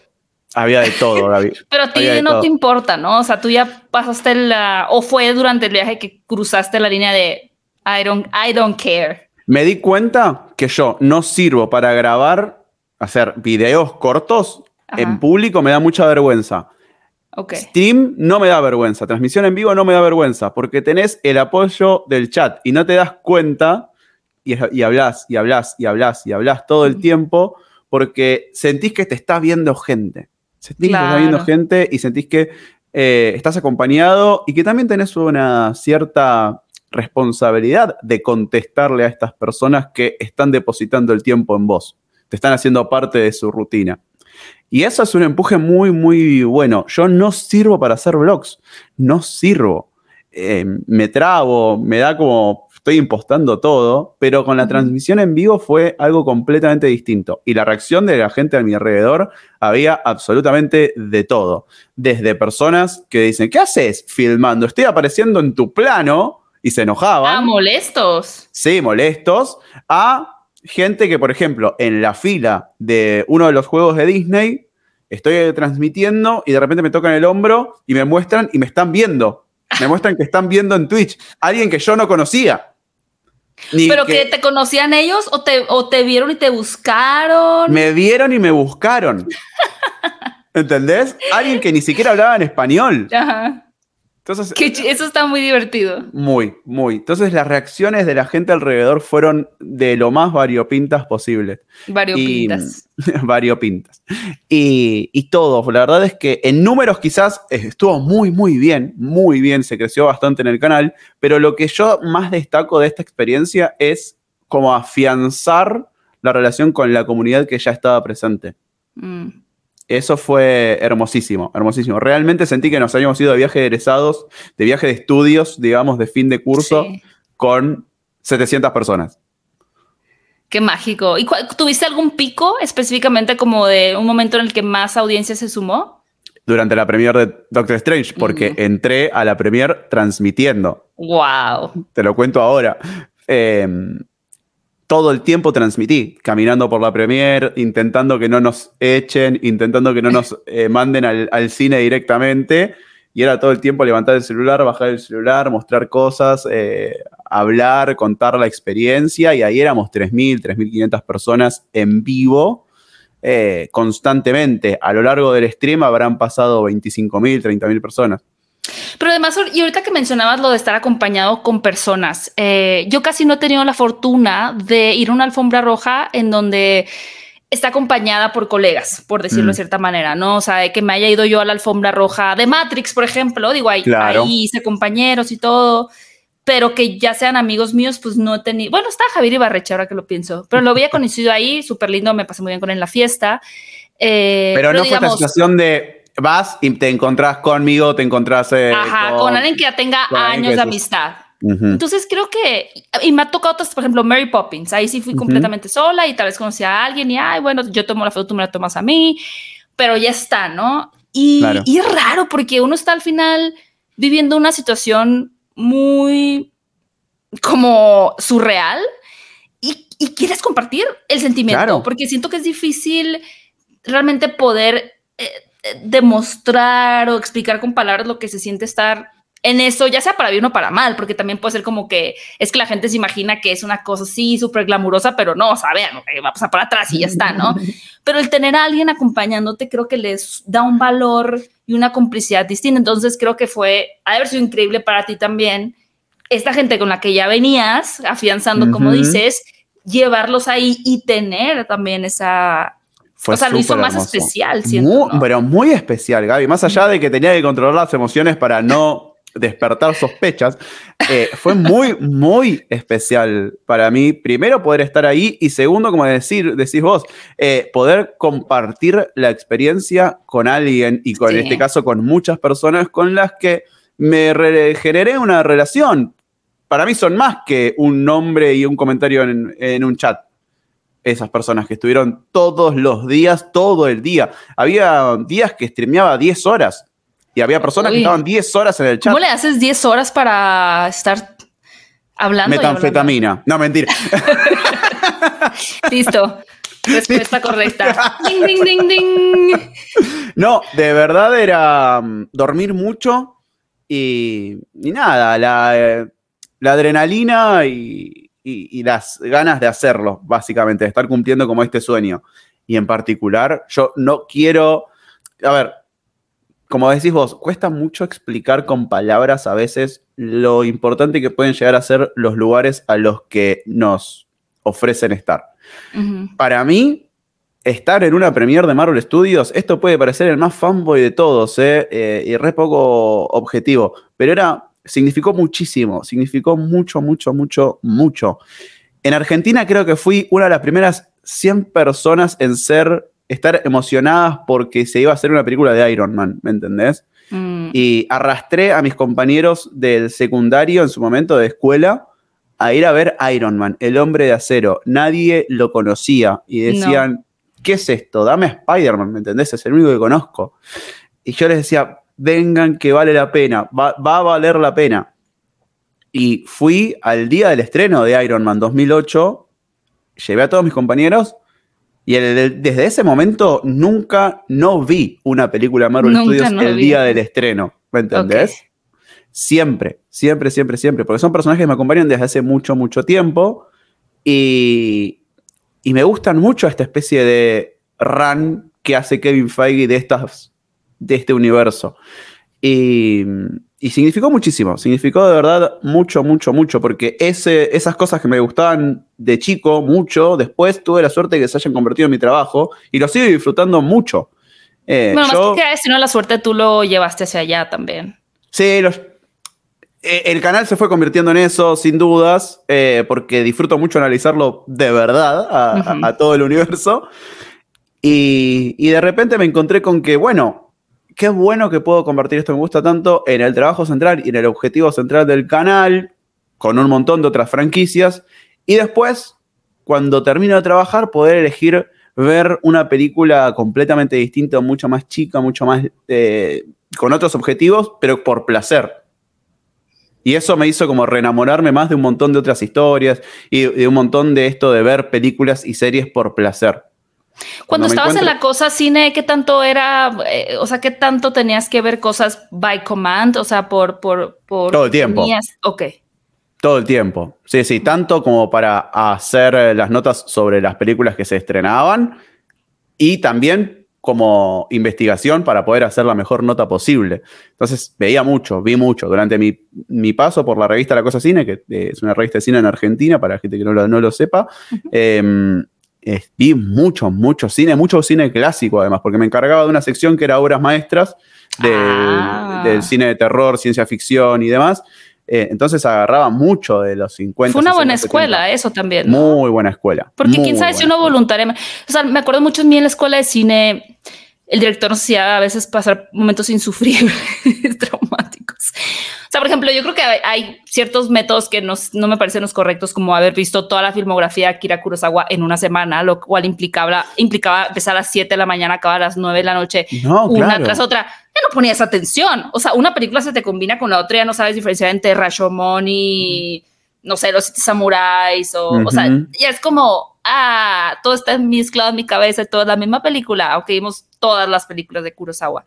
Había de todo, Gaby. *laughs* Pero a ti no te importa, ¿no? O sea, tú ya pasaste la... O fue durante el viaje que cruzaste la línea de I don't, I don't care. Me di cuenta que yo no sirvo para grabar, hacer videos cortos en público, me da mucha vergüenza. Steam no me da vergüenza, transmisión en vivo no me da vergüenza, porque tenés el apoyo del chat y no te das cuenta y, y hablas y hablas y hablas y hablas todo el tiempo porque sentís que te está viendo gente. Sentís que está viendo gente y sentís que eh, estás acompañado y que también tenés una cierta responsabilidad de contestarle a estas personas que están depositando el tiempo en vos. Te están haciendo parte de su rutina. Y eso es un empuje muy, muy bueno. Yo no sirvo para hacer vlogs, no sirvo. Eh, me trabo, me da como estoy impostando todo, pero con la transmisión en vivo fue algo completamente distinto. Y la reacción de la gente a mi alrededor había absolutamente de todo. Desde personas que dicen, ¿qué haces filmando? Estoy apareciendo en tu plano y se enojaban. Ah, molestos. Sí, molestos. A gente que, por ejemplo, en la fila de uno de los juegos de Disney, estoy transmitiendo y de repente me tocan el hombro y me muestran y me están viendo. Me muestran que están viendo en Twitch. Alguien que yo no conocía. ¿Pero que, te conocían ellos o te, o te vieron y te buscaron? Me vieron y me buscaron. *laughs* ¿Entendés? Alguien que ni siquiera hablaba en español. Ajá. Entonces, eso está muy divertido. Muy, muy. Entonces las reacciones de la gente alrededor fueron de lo más variopintas posible. Variopintas. Y, *laughs* variopintas. Y, y todo, la verdad es que en números quizás estuvo muy, muy bien, muy bien, se creció bastante en el canal, pero lo que yo más destaco de esta experiencia es como afianzar la relación con la comunidad que ya estaba presente. Mm. Eso fue hermosísimo, hermosísimo. Realmente sentí que nos habíamos ido de viaje de egresados, de viaje de estudios, digamos, de fin de curso, con 700 personas. Qué mágico. ¿Y tuviste algún pico específicamente como de un momento en el que más audiencia se sumó? Durante la premier de Doctor Strange, porque entré a la premier transmitiendo. ¡Wow! Te lo cuento ahora. Eh, todo el tiempo transmití, caminando por la premier, intentando que no nos echen, intentando que no nos *laughs* eh, manden al, cine directamente. Y era todo el tiempo levantar el celular, bajar el celular, mostrar cosas, eh, hablar, contar la experiencia. Y ahí éramos 3.000, 3.500 personas en vivo eh, constantemente. A lo largo del stream habrán pasado 25.000, 30.000 personas. Pero además, y ahorita que mencionabas lo de estar acompañado con personas, eh, yo casi no he tenido la fortuna de ir a una alfombra roja en donde está acompañada por colegas, por decirlo de mm. cierta manera, ¿no? O sea, que me haya ido yo a la alfombra roja de Matrix, por ejemplo, digo, ahí, ahí hice compañeros y todo, pero que ya sean amigos míos, pues no he tenido, bueno, está Javier Ibarreche ahora que lo pienso, pero lo había conocido ahí, súper lindo, me pasé muy bien con él en la fiesta. Eh, pero, no fue la situación de vas y te encontrás conmigo, te encontrás. Eh, Ajá, con, alguien que ya tenga años de amistad. Entonces creo que, y me ha tocado otras, por ejemplo, Mary Poppins, ahí sí fui completamente sola y tal vez conocí a alguien y, ay, bueno, yo tomo la foto, tú me la tomas a mí, pero ya está, ¿no? Y, y es raro porque uno está al final viviendo una situación muy como surreal y, y quieres compartir el sentimiento, porque siento que es difícil realmente poder eh, demostrar o explicar con palabras lo que se siente estar en eso, ya sea para bien o para mal, porque también puede ser como que es que la gente se imagina que es una cosa así súper glamurosa, pero no, saben, va a pasar para atrás y ya está, ¿no? *laughs* Pero el tener a alguien acompañándote creo que les da un valor y una complicidad distinta. Entonces creo que fue, ha de haber sido increíble para ti también, esta gente con la que ya venías, afianzando, como dices, llevarlos ahí y tener también esa... Fue o sea, lo hizo súper más hermoso. especial, siento. Muy- ¿no? Pero muy especial, Gaby. Más allá de que tenía que controlar las emociones para no despertar sospechas, eh, fue muy, muy especial para mí. Primero, poder estar ahí y segundo, como decir, decís vos, eh, poder compartir la experiencia con alguien y con Sí. en este caso con muchas personas con las que me generé una relación. Para mí son más que un nombre y un comentario en, en un chat esas personas que estuvieron todos los días, todo el día. Había días que streameaba 10 horas y había personas que Uy. estaban 10 horas en el chat. ¿Cómo le haces 10 horas para estar hablando? Metanfetamina. No, mentira. *laughs* Listo. Respuesta correcta. *laughs* Ding, ding, ding, ding. No, de verdad era mm, dormir mucho y, y nada, la, eh, la adrenalina y, y- y las ganas de hacerlo, básicamente, de estar cumpliendo como este sueño. Y en particular, yo no quiero, a ver, como decís vos, cuesta mucho explicar con palabras a veces lo importante que pueden llegar a ser los lugares a los que nos ofrecen estar. Para mí, estar en una premiere de Marvel Studios, esto puede parecer el más fanboy de todos, ¿eh? Eh, y re poco objetivo, pero era, significó muchísimo, significó mucho, mucho, mucho, mucho. En Argentina creo que fui una de las primeras 100 personas en ser, estar emocionadas porque se iba a hacer una película de Iron Man, ¿me entendés? Mm. Y arrastré a mis compañeros del secundario en su momento de escuela a ir a ver Iron Man, el hombre de acero. Nadie lo conocía y decían, ¿qué es esto? Dame a Spider-Man, ¿me entendés? Es el único que conozco. Y yo les decía, vengan que vale la pena, va, va a valer la pena. Y fui al día del estreno de Iron Man 2008, llevé a todos mis compañeros y el- desde ese momento nunca no vi una película de Marvel Nunca Studios no el vi. día del estreno, ¿me entendés? Siempre, siempre, siempre, siempre, porque son personajes que me acompañan desde hace mucho, mucho tiempo y, y me gustan mucho esta especie de run que hace Kevin Feige de, estas, de este universo. Y, y significó muchísimo, significó de verdad mucho, mucho, mucho, porque ese, esas cosas que me gustaban de chico mucho, después tuve la suerte de que se hayan convertido en mi trabajo y lo sigo disfrutando mucho. Eh, Bueno, yo- más que si no la suerte tú lo llevaste hacia allá también. Sí, los- eh, el canal se fue convirtiendo en eso, sin dudas, eh, porque disfruto mucho analizarlo de verdad a, a- Ujú. a todo el universo. Y, y de repente me encontré con que, bueno, qué bueno que puedo convertir esto me gusta tanto en el trabajo central y en el objetivo central del canal, con un montón de otras franquicias. Y después, cuando termino de trabajar, poder elegir ver una película completamente distinta, mucho más chica, mucho más eh, con otros objetivos, pero por placer. Y eso me hizo como reenamorarme más de un montón de otras historias y de un montón de esto de ver películas y series por placer. Cuando estabas en la cosa cine, ¿qué tanto era, eh, o sea, qué tanto tenías que ver cosas by command? O sea, por, por, por. Todo el tiempo. tenías- Ok. Todo el tiempo. Sí, sí, tanto como para hacer eh, las notas sobre las películas que se estrenaban y también como investigación para poder hacer la mejor nota posible. Entonces veía mucho, vi mucho durante mi, mi paso por la revista La Cosa Cine, que eh, es una revista de cine en Argentina, para la gente que no lo, no lo sepa. eh, eh, vi mucho, mucho cine, mucho cine clásico además, porque me encargaba de una sección que era obras maestras del, Ah. del cine de terror, ciencia ficción y demás. Eh, entonces agarraba mucho de los 50. Fue una 60, buena 70. escuela, eso también. ¿no? Muy buena escuela. Porque quién sabe si uno voluntariamente. O sea, me acuerdo mucho en mí en la escuela de cine, el director nos hacía a veces pasar momentos insufribles, *laughs* traumáticos. Sea, por ejemplo, yo creo que hay, ciertos métodos que nos- no me parecen los correctos, como haber visto toda la filmografía de Akira Kurosawa en una semana, lo cual implicaba, implicaba empezar a las 7 de la mañana, acabar a las 9 de la noche, No, una claro. tras otra. Ya no ponías atención. O sea, una película se te combina con la otra, ya no sabes diferenciar entre Rashomon y, no sé, los siete samuráis, o, o sea, ya es como, ah, todo está mezclado en mi cabeza, todo es la misma película, aunque vimos todas las películas de Kurosawa.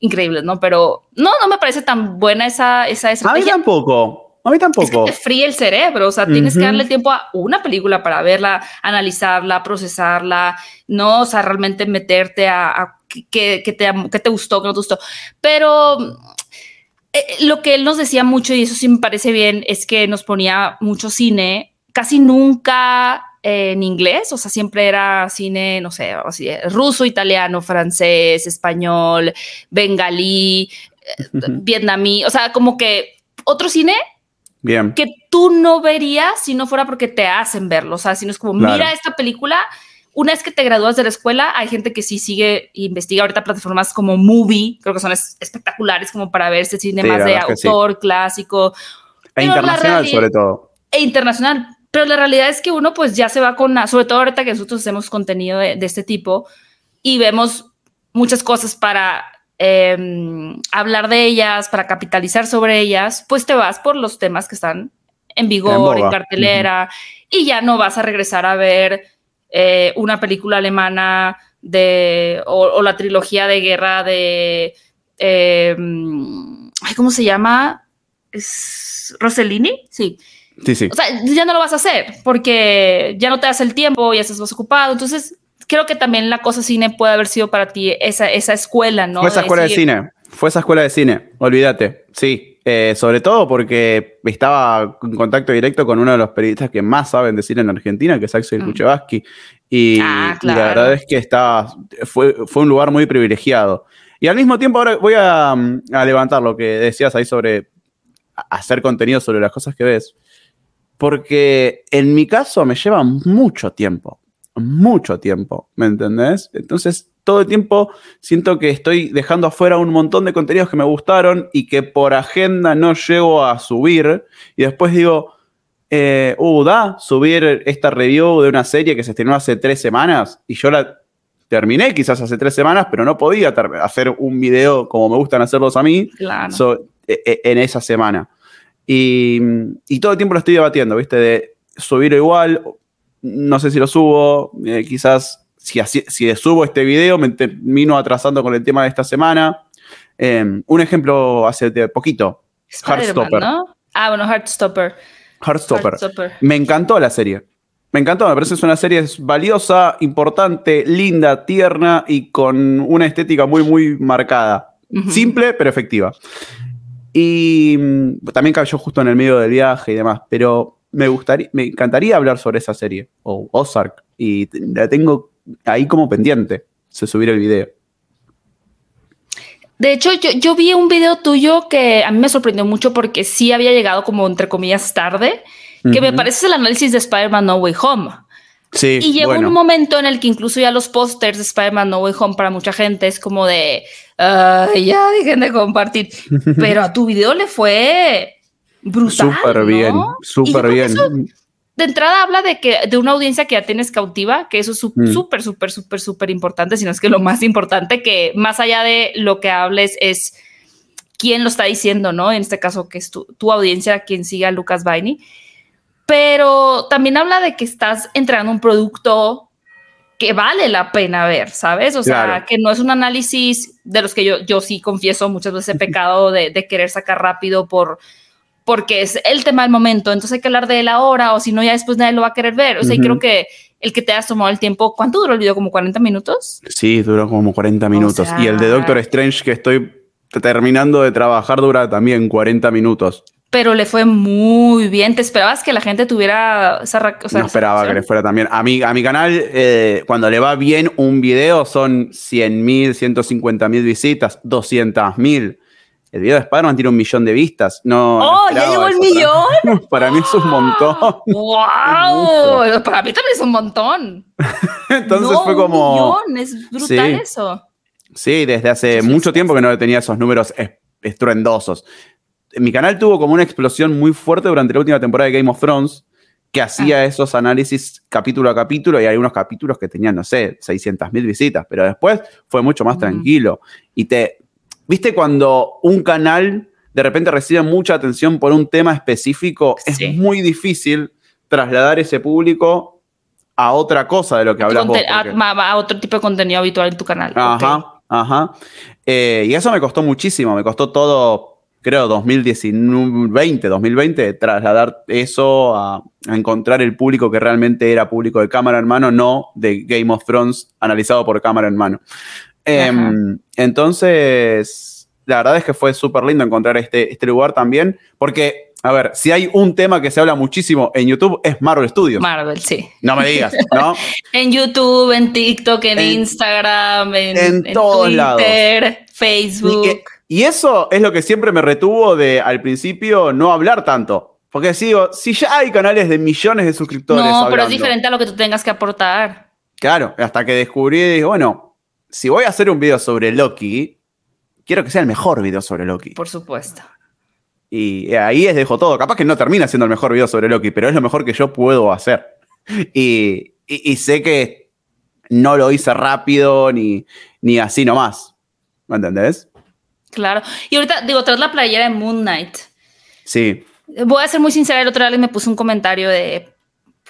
Increíbles, ¿no? Pero no, no me parece tan buena esa, esa A mí estrategia. tampoco. A mí Es que tampoco. te fríe el cerebro, o sea, tienes que darle tiempo a una película para verla, analizarla, procesarla, no, o sea, realmente meterte a, a qué qué te, qué te gustó, qué no te gustó. Pero eh, lo que él nos decía mucho, y eso sí me parece bien, es que nos ponía mucho cine, casi nunca en inglés, o sea, siempre era cine, no sé, así, ruso, italiano, francés, español, bengalí, eh, vietnamí, o sea, como que otro cine Bien. que tú no verías si no fuera porque te hacen verlo, o sea, si no es como, Claro. mira esta película, una vez que te gradúas de la escuela, hay gente que sí sigue e investiga ahorita plataformas como Movie, creo que son es- espectaculares como para ver ese cine Sí, más de que sí. autor, clásico, E Pero internacional, sobre todo. e internacional. Pero la realidad es que uno pues ya se va con, sobre todo ahorita que nosotros hacemos contenido de, de este tipo y vemos muchas cosas para eh, hablar de ellas, para capitalizar sobre ellas, pues te vas por los temas que están en vigor, en, cartelera, y ya no vas a regresar a ver eh, una película alemana de, o, o la trilogía de guerra de, eh, ¿cómo se llama? ¿Es Rossellini? Sí. Sí, sí. O sea, ya no lo vas a hacer porque ya no te das el tiempo, ya estás más ocupado. Entonces, creo que también la cosa cine puede haber sido para ti esa, esa escuela, ¿no? Fue esa escuela de decir, cine. Fue esa escuela de cine, olvídate. Sí. Eh, sobre todo porque estaba en contacto directo con uno de los periodistas que más saben de cine en Argentina, que es Axel Mm. Kuchevaski. Y, Ah, y la claro. verdad es que estaba, fue, fue un lugar muy privilegiado. Y al mismo tiempo ahora voy a, a levantar lo que decías ahí sobre hacer contenido sobre las cosas que ves. Porque en mi caso me lleva mucho tiempo. Mucho tiempo, ¿me entendés? Entonces, todo el tiempo siento que estoy dejando afuera un montón de contenidos que me gustaron y que por agenda no llego a subir. Y después digo, eh, uh, da subir esta review de una serie que se estrenó hace tres semanas y yo la terminé quizás hace tres semanas, pero no podía hacer un video como me gustan hacerlos a mí Claro. so- e- e- en esa semana. Y, y todo el tiempo lo estoy debatiendo, ¿viste? De subir igual, no sé si lo subo, eh, quizás si, así- si subo este video me termino atrasando con el tema de esta semana. Eh, un ejemplo hace de poquito, Heartstopper. ¿no? Ah, bueno, Heartstopper. Heartstopper. Heartstopper. Me encantó la serie. Me encantó, me parece que es una serie valiosa, importante, linda, tierna y con una estética muy, muy marcada. Simple, pero efectiva. Y mm, también cayó justo en el medio del viaje y demás, pero me gustaría, me encantaría hablar sobre esa serie, o Ozark, y la tengo ahí como pendiente, se subir el video. De hecho, yo, yo vi un video tuyo que a mí me sorprendió mucho porque sí había llegado como entre comillas tarde, que me parece el análisis de Spider-Man No Way Home. Sí, Y llegó bueno. un momento en el que incluso ya los pósters de Spider-Man No Way Home para mucha gente es como de, "Ay, ya dejen de compartir. *laughs* Pero a tu video le fue brutal. Súper ¿no? bien, súper bien. eso de entrada habla de que de una audiencia que ya tienes cautiva, que eso es su- Mm. súper, súper, súper, súper importante, sino es que lo más importante que más allá de lo que hables es quién lo está diciendo, ¿no? En este caso, que es tu, tu audiencia, quien siga a Lucas Baini. Pero también habla de que estás entregando un producto que vale la pena ver, ¿sabes? O sea, Claro. que no es un análisis de los que yo, yo sí confieso muchas veces he pecado *laughs* de, de querer sacar rápido por porque es el tema del momento, entonces hay que hablar de él ahora o si no ya después nadie lo va a querer ver. O sea, y Ujú. creo que el que te has tomado el tiempo, ¿cuánto duró el video? ¿Como 40 minutos? Sí, duró como 40 minutos. sea- Y el de Doctor Strange que estoy terminando de trabajar dura también 40 minutos. Pero le fue muy bien. ¿Te esperabas que la gente tuviera esa... ra- o sea, no esperaba que le fuera también. A mi, a mi canal, eh, cuando le va bien un video, son 100.000, 150.000 visitas, 200.000. El video de Spider-Man tiene un millón de vistas. No, no ¡Oh, ya llegó el millón! *laughs* Para mí es un montón. *laughs* ¡Wow! Para mí también es un montón. *laughs* Entonces No, fue un como. millón, es brutal Sí. eso. Sí, desde hace Sí, mucho tiempo que no tenía esos números es- estruendosos. Mi canal tuvo como una explosión muy fuerte durante la última temporada de Game of Thrones, que hacía esos análisis capítulo a capítulo y hay unos capítulos que tenían, no sé, 600 mil visitas, pero después fue mucho más tranquilo. Y te, ¿viste cuando un canal de repente recibe mucha atención por un tema específico? Sí. Es muy difícil trasladar ese público a otra cosa de lo que a, porque- ma- a otro tipo de contenido habitual en tu canal. Ajá, ajá. Eh, y eso me costó muchísimo, me costó todo, creo, 2020, 2020, trasladar eso a, a encontrar el público que realmente era público de cámara en mano, no de Game of Thrones analizado por cámara en mano. Em, entonces, la verdad es que fue súper lindo encontrar este, este lugar también, porque a ver, si hay un tema que se habla muchísimo en YouTube es Marvel Studios. Marvel, sí. No me digas, ¿no? *laughs* en YouTube, en TikTok, en, Instagram, en, en todos Twitter, lados. Facebook. Y, y, eso es lo que siempre me retuvo de al principio no hablar tanto. Porque digo, si ya hay canales de millones de suscriptores. No, hablando, pero es diferente a lo que tú tengas que aportar. Claro, hasta que descubrí, digo, bueno, si voy a hacer un video sobre Loki, quiero que sea el mejor video sobre Loki. Por supuesto. Y ahí es dejo todo. Capaz que no termina siendo el mejor video sobre Loki, pero es lo mejor que yo puedo hacer. *laughs* Y, y, y sé que no lo hice rápido ni, ni así nomás. ¿Me entendés? Claro. Y ahorita, digo, traes la playera de Moon Knight. Sí. Voy a ser muy sincera, el otro día me puso un comentario de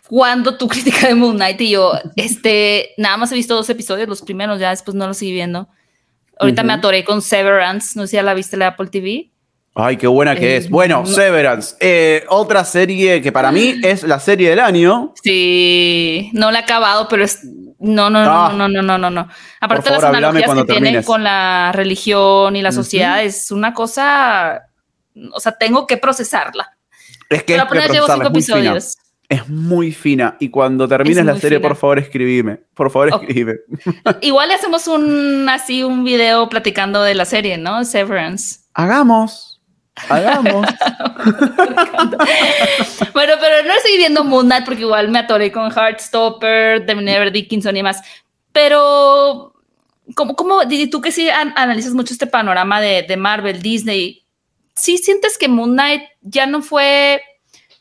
cuando tu crítica de Moon Knight y yo, este, nada más he visto dos episodios, los primeros, ya después no los seguí viendo. Ahorita uh -huh. me atoré con Severance, no sé si ya la viste la Apple TV. Ay, qué buena que eh, es. Bueno, no. Severance, eh, otra serie que para mí es la serie del año. Sí, no la he acabado, pero es no, no, ah, no, no, no, no, no. Aparte de las analogías que tienen con la religión y la sociedad, uh -huh. es una cosa, o sea, tengo que procesarla. Es que pero apenas llevo cinco episodios. Fina. Es muy fina. Y cuando termines la serie, fina. por favor, escribime. Por favor, escribime. *laughs* Igual hacemos un así un video platicando de la serie, ¿no? Severance. Hagamos. Hagamos. *laughs* bueno, pero no estoy viendo Moon Knight porque igual me atoré con Heartstopper, The Never Dickinson y más. Pero, como, como tú que sí analizas mucho este panorama de, de Marvel, Disney, ¿sí sientes que Moon Knight ya no fue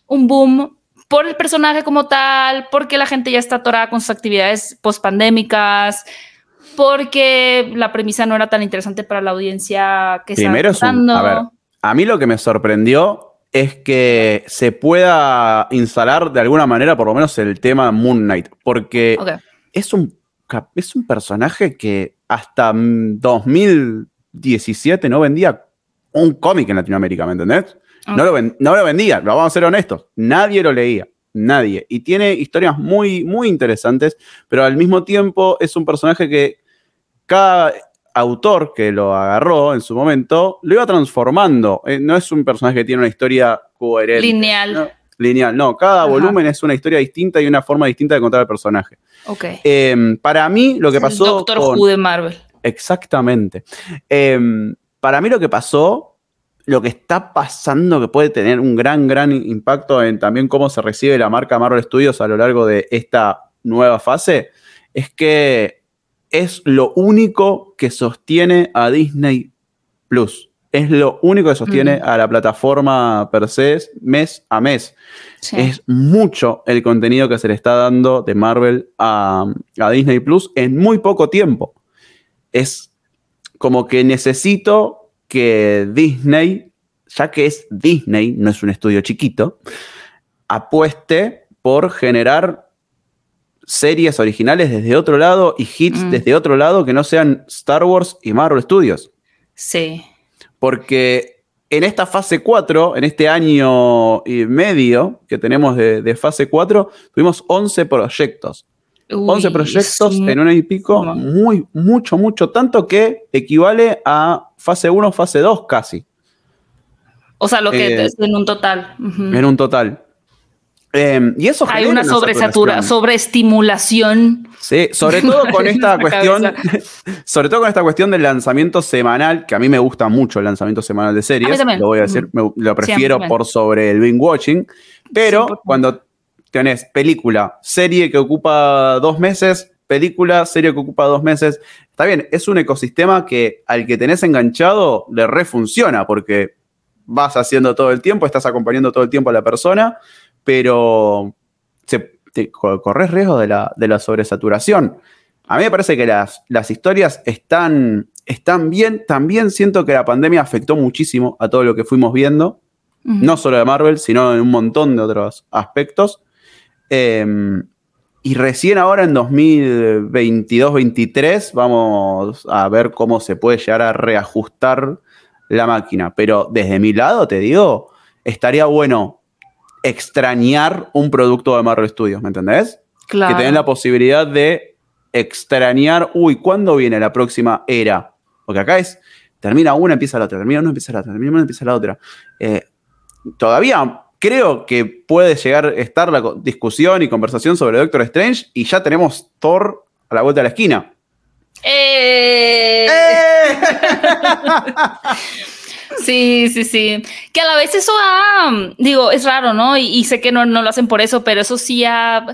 un boom por el personaje como tal, porque la gente ya está atorada con sus actividades post-pandémicas, porque la premisa no era tan interesante para la audiencia que Primero está es un, a ver, a mí lo que me sorprendió es que se pueda instalar de alguna manera por lo menos el tema Moon Knight, porque okay. es, un, es un personaje que hasta 2017 no vendía un cómic en Latinoamérica, ¿me entendés? Okay. No, lo no lo vendía, lo vamos a ser honestos, nadie lo leía. Nadie. Y tiene historias muy, muy interesantes, pero al mismo tiempo es un personaje que cada autor que lo agarró en su momento lo iba transformando. Eh, no es un personaje que tiene una historia coherente. Lineal. ¿no? Lineal, no. Cada Ajá. volumen es una historia distinta y una forma distinta de contar el personaje. Ok. Eh, para mí, lo que es pasó. El Doctor con... Who de Marvel. Exactamente. Eh, para mí, lo que pasó, lo que está pasando, que puede tener un gran, gran impacto en también cómo se recibe la marca Marvel Studios a lo largo de esta nueva fase, es que es lo único que sostiene a Disney Plus. Es lo único que sostiene mm. a la plataforma per se mes a mes. Sí. Es mucho el contenido que se le está dando de Marvel a, a, Disney Plus en muy poco tiempo. Es como que necesito que Disney, ya que es Disney, no es un estudio chiquito, apueste por generar series originales desde otro lado y hits mm. desde otro lado que no sean Star Wars y Marvel Studios. Sí. Porque en esta fase 4, en este año y medio que tenemos de, de fase 4, tuvimos 11 proyectos. Uy, 11 proyectos sí. en un año y pico, muy, mucho, mucho, tanto que equivale a fase 1, fase 2 casi. O sea, lo que eh, es en un total. Uh -huh. En un total. Eh, y eso Hay una sobresatura, sobreestimulación. Sí, sobre todo con *laughs* esta cuestión, *laughs* sobre todo con esta cuestión del lanzamiento semanal, que a mí me gusta mucho el lanzamiento semanal de series, lo voy a decir, me, lo prefiero Siempre. por sobre el binge watching, pero cuando tenés película, serie que ocupa dos meses, película, serie que ocupa dos meses, está bien, es un ecosistema que al que tenés enganchado le refunciona, porque vas haciendo todo el tiempo, estás acompañando todo el tiempo a la persona, pero se, te, corres riesgo de la, de la, sobresaturación. A mí me parece que las, las historias están, están, bien. También siento que la pandemia afectó muchísimo a todo lo que fuimos viendo, uh -huh. no solo de Marvel, sino en un montón de otros aspectos. Eh, y recién ahora en 2022-23 vamos a ver cómo se puede llegar a reajustar la máquina. Pero desde mi lado, te digo, estaría bueno extrañar un producto de Marvel Studios, ¿me entendés? Claro. Que tenés la posibilidad de extrañar, uy, ¿cuándo viene la próxima era? Porque acá es, termina una, empieza la otra, termina una, empieza la otra, termina una, empieza la otra. Eh, todavía creo que puede llegar a estar la discusión y conversación sobre Doctor Strange y ya tenemos Thor a la vuelta de la esquina. ¡Eh! ¡Eh! *laughs* sí, sí, sí. Que a la vez eso ha, digo, es raro, ¿no? Y, sé que no, no, lo hacen por eso, pero eso sí ha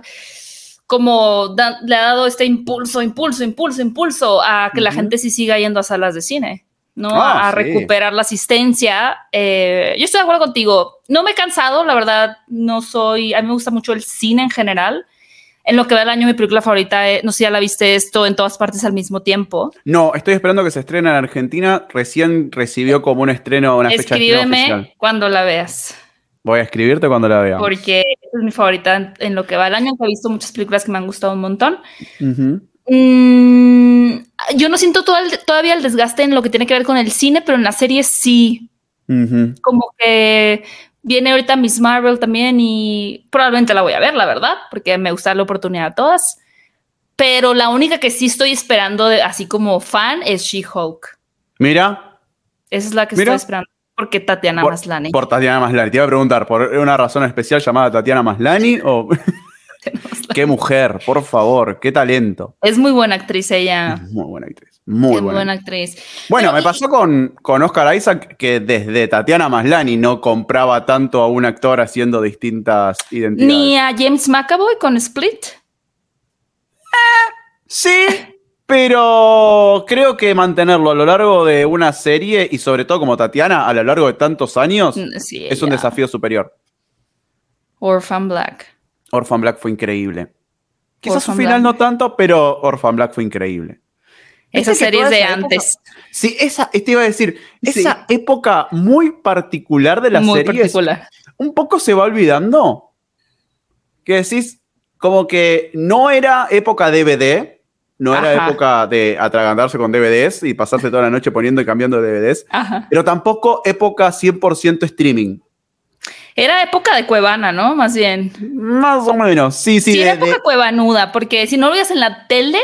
como le ha dado este impulso, impulso, impulso, impulso a que la gente sí siga yendo a salas de cine. ¿no? Ah, a recuperar la asistencia. Eh, yo estoy de acuerdo contigo. No me he cansado, la verdad, no soy, a mí me gusta mucho el cine en general. En lo que va el año, mi película favorita, eh, no sé si ya la viste esto en todas partes al mismo tiempo. No, estoy esperando que se estrene en Argentina. Recién recibió como un estreno, una fecha Escríbeme cuando la veas. Voy a escribirte cuando la vea. Porque es mi favorita en, lo que va el año. He visto muchas películas que me han gustado un montón. Mm, yo no siento todavía el desgaste en lo que tiene que ver con el cine, pero en la serie sí. Como que viene ahorita Miss Marvel también y probablemente la voy a ver, la verdad, porque me gusta la oportunidad a todas. Pero la única que sí estoy esperando, así como fan, es She-Hulk. Mira. Esa es la que estoy esperando. Porque Tatiana Maslani. Por Tatiana Maslani. Te iba a preguntar, ¿por una razón especial llamada Tatiana Maslani o.? *laughs* qué mujer, por favor, qué talento. Es muy buena actriz ella. Muy buena actriz. Muy buena. actriz. Bueno, me pasó con, con Oscar Isaac que desde Tatiana Maslani no compraba tanto a un actor haciendo distintas identidades. Ni a James McAvoy con Split. Eh, sí, pero creo que mantenerlo a lo largo de una serie y sobre todo como Tatiana a lo largo de tantos años mm, es un desafío superior. Orphan Black. Orphan Black fue increíble. Quizás su final no tanto, pero Orphan Black fue increíble. Esa serie de antes. sí, esa, te iba a decir, esa época muy particular de la muy Particular. Un poco se va olvidando. Que decís, como que no era época DVD, no era época de atragantarse con DVDs y pasarse toda la noche poniendo y cambiando de DVDs, pero tampoco época 100% streaming. Era época de cuevana, ¿no? Más bien. Más o menos, sí, sí. Sí, era época cuevanuda, porque si no lo veías en la tele,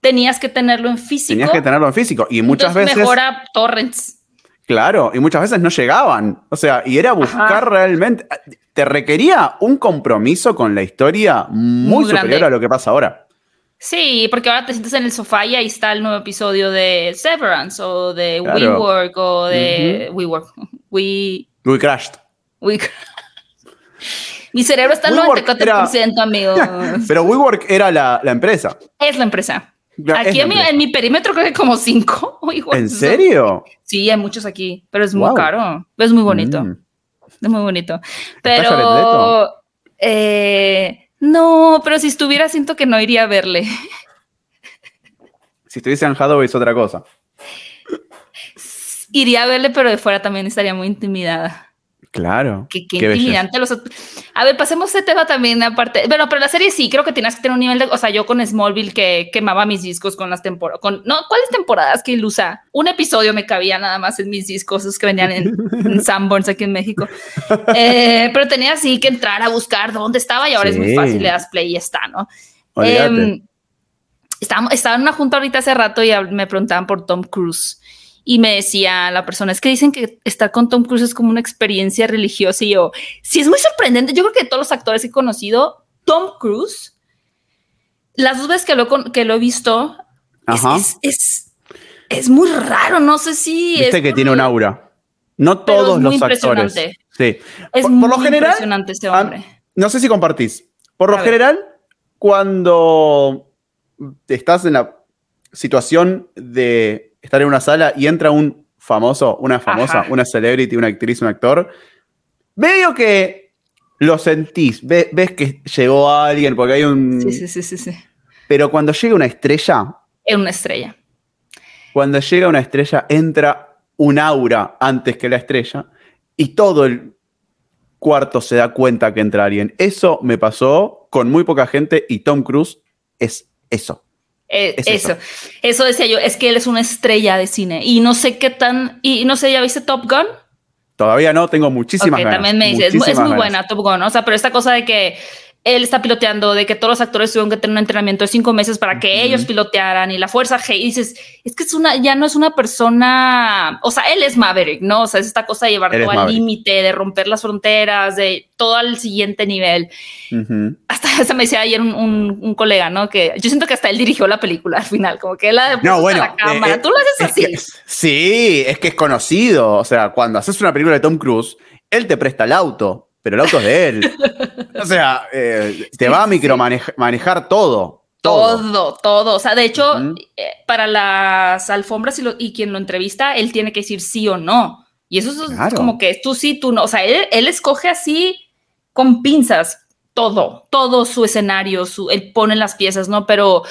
tenías que tenerlo en físico. Tenías que tenerlo en físico. Y muchas veces. Mejora torrents. Claro, y muchas veces no llegaban. O sea, y era buscar realmente. Te requería un compromiso con la historia muy, superior a lo que pasa ahora. Sí, porque ahora te sientes en el sofá y ahí está el nuevo episodio de Severance o de WeWork o de WeWork. *laughs* We... We Crashed. *laughs* Mi cerebro está al 94%, amigo. *laughs* Pero WeWork era la, empresa. Es la empresa. Aquí en, mi, perímetro creo que como cinco. *laughs* ¿En serio? Sí, hay muchos aquí, pero es muy caro. Es muy bonito. Mm. Es muy bonito. Pero... Eh, no, pero si estuviera siento que no iría a verle. Si estuviese en Hathaway es otra cosa. Iría a verle, pero de fuera también estaría muy intimidada. Claro. Qué, intimidante. Los... A ver, pasemos ese tema también, aparte. Bueno, pero la serie sí, creo que tienes que tener un nivel de. O sea, yo con Smallville que quemaba mis discos con las temporadas. Con... No, ¿cuáles temporadas que ilusa? Un episodio me cabía nada más en mis discos, esos que venían en, *laughs* Sanborns aquí en México. Eh, pero tenía así que entrar a buscar dónde estaba y ahora es muy fácil, le das play y está, ¿no? Eh, estaba, estaba en una junta ahorita hace rato y me preguntaban por Tom Cruise y me decía la persona, es que dicen que estar con Tom Cruise es como una experiencia religiosa y yo, sí es muy sorprendente, yo creo que de todos los actores que he conocido, Tom Cruise, las dos veces que lo, que lo he visto, Es, es, muy raro, no sé si... Viste que tiene un aura. No todos los actores. Sí. Es por, muy lo general, impresionante este hombre. no sé si compartís. Por lo general, cuando estás en la situación de estar en una sala y entra un famoso, una famosa, una celebrity, una actriz, un actor, medio que lo sentís, ves, que llegó alguien, porque hay un... Sí, sí, sí, sí, Pero cuando llega una estrella... Es una estrella. Cuando llega una estrella, entra un aura antes que la estrella y todo el cuarto se da cuenta que entra alguien. Eso me pasó con muy poca gente y Tom Cruise es eso. Eh, eso. eso, decía yo, es que él es una estrella de cine y no sé qué tan, y no sé, ¿ya viste Top Gun? Todavía no, tengo muchísimas ganas. También me dice, es, muy buena Top Gun, o sea, pero esta cosa de que él está piloteando, de que todos los actores tuvieron que tener un entrenamiento de cinco meses para que ellos pilotearan y la fuerza G. Y dices, es que es una, ya no es una persona, o sea, él es Maverick, ¿no? O sea, es esta cosa de llevar todo al límite, de romper las fronteras, de todo al siguiente nivel. Hasta *laughs* se me decía ayer un, colega, ¿no? Que yo siento que hasta él dirigió la película al final, como que él la no, bueno, la cámara. Eh, Tú lo haces así. sí, es que es conocido. O sea, cuando haces una película de Tom Cruise, él te presta el auto pero el auto es de él. *laughs* o sea, eh, te va a micromanejar todo. Todo. todo, O sea, de hecho, eh, para las alfombras y, y, quien lo entrevista, él tiene que decir sí o no. Y eso es como que tú sí, tú no. O sea, él, escoge así con pinzas todo, todo su escenario, su, él pone las piezas, ¿no? Pero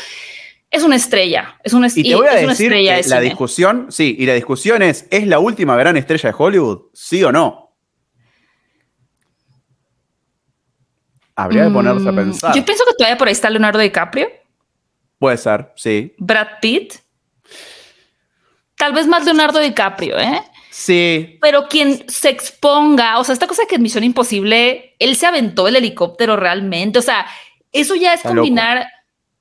es una estrella, es una, y te voy a decir la discusión, sí, y la discusión es, ¿es la última gran estrella de Hollywood? ¿Sí o no? Habría que ponerse a mm, pensar. Yo pienso que todavía por ahí está Leonardo DiCaprio. Puede ser, sí. Brad Pitt. Tal vez más Leonardo DiCaprio, ¿eh? Sí. Pero quien se exponga, o sea, esta cosa que en Misión Imposible, él se aventó el helicóptero realmente. O sea, eso ya es combinar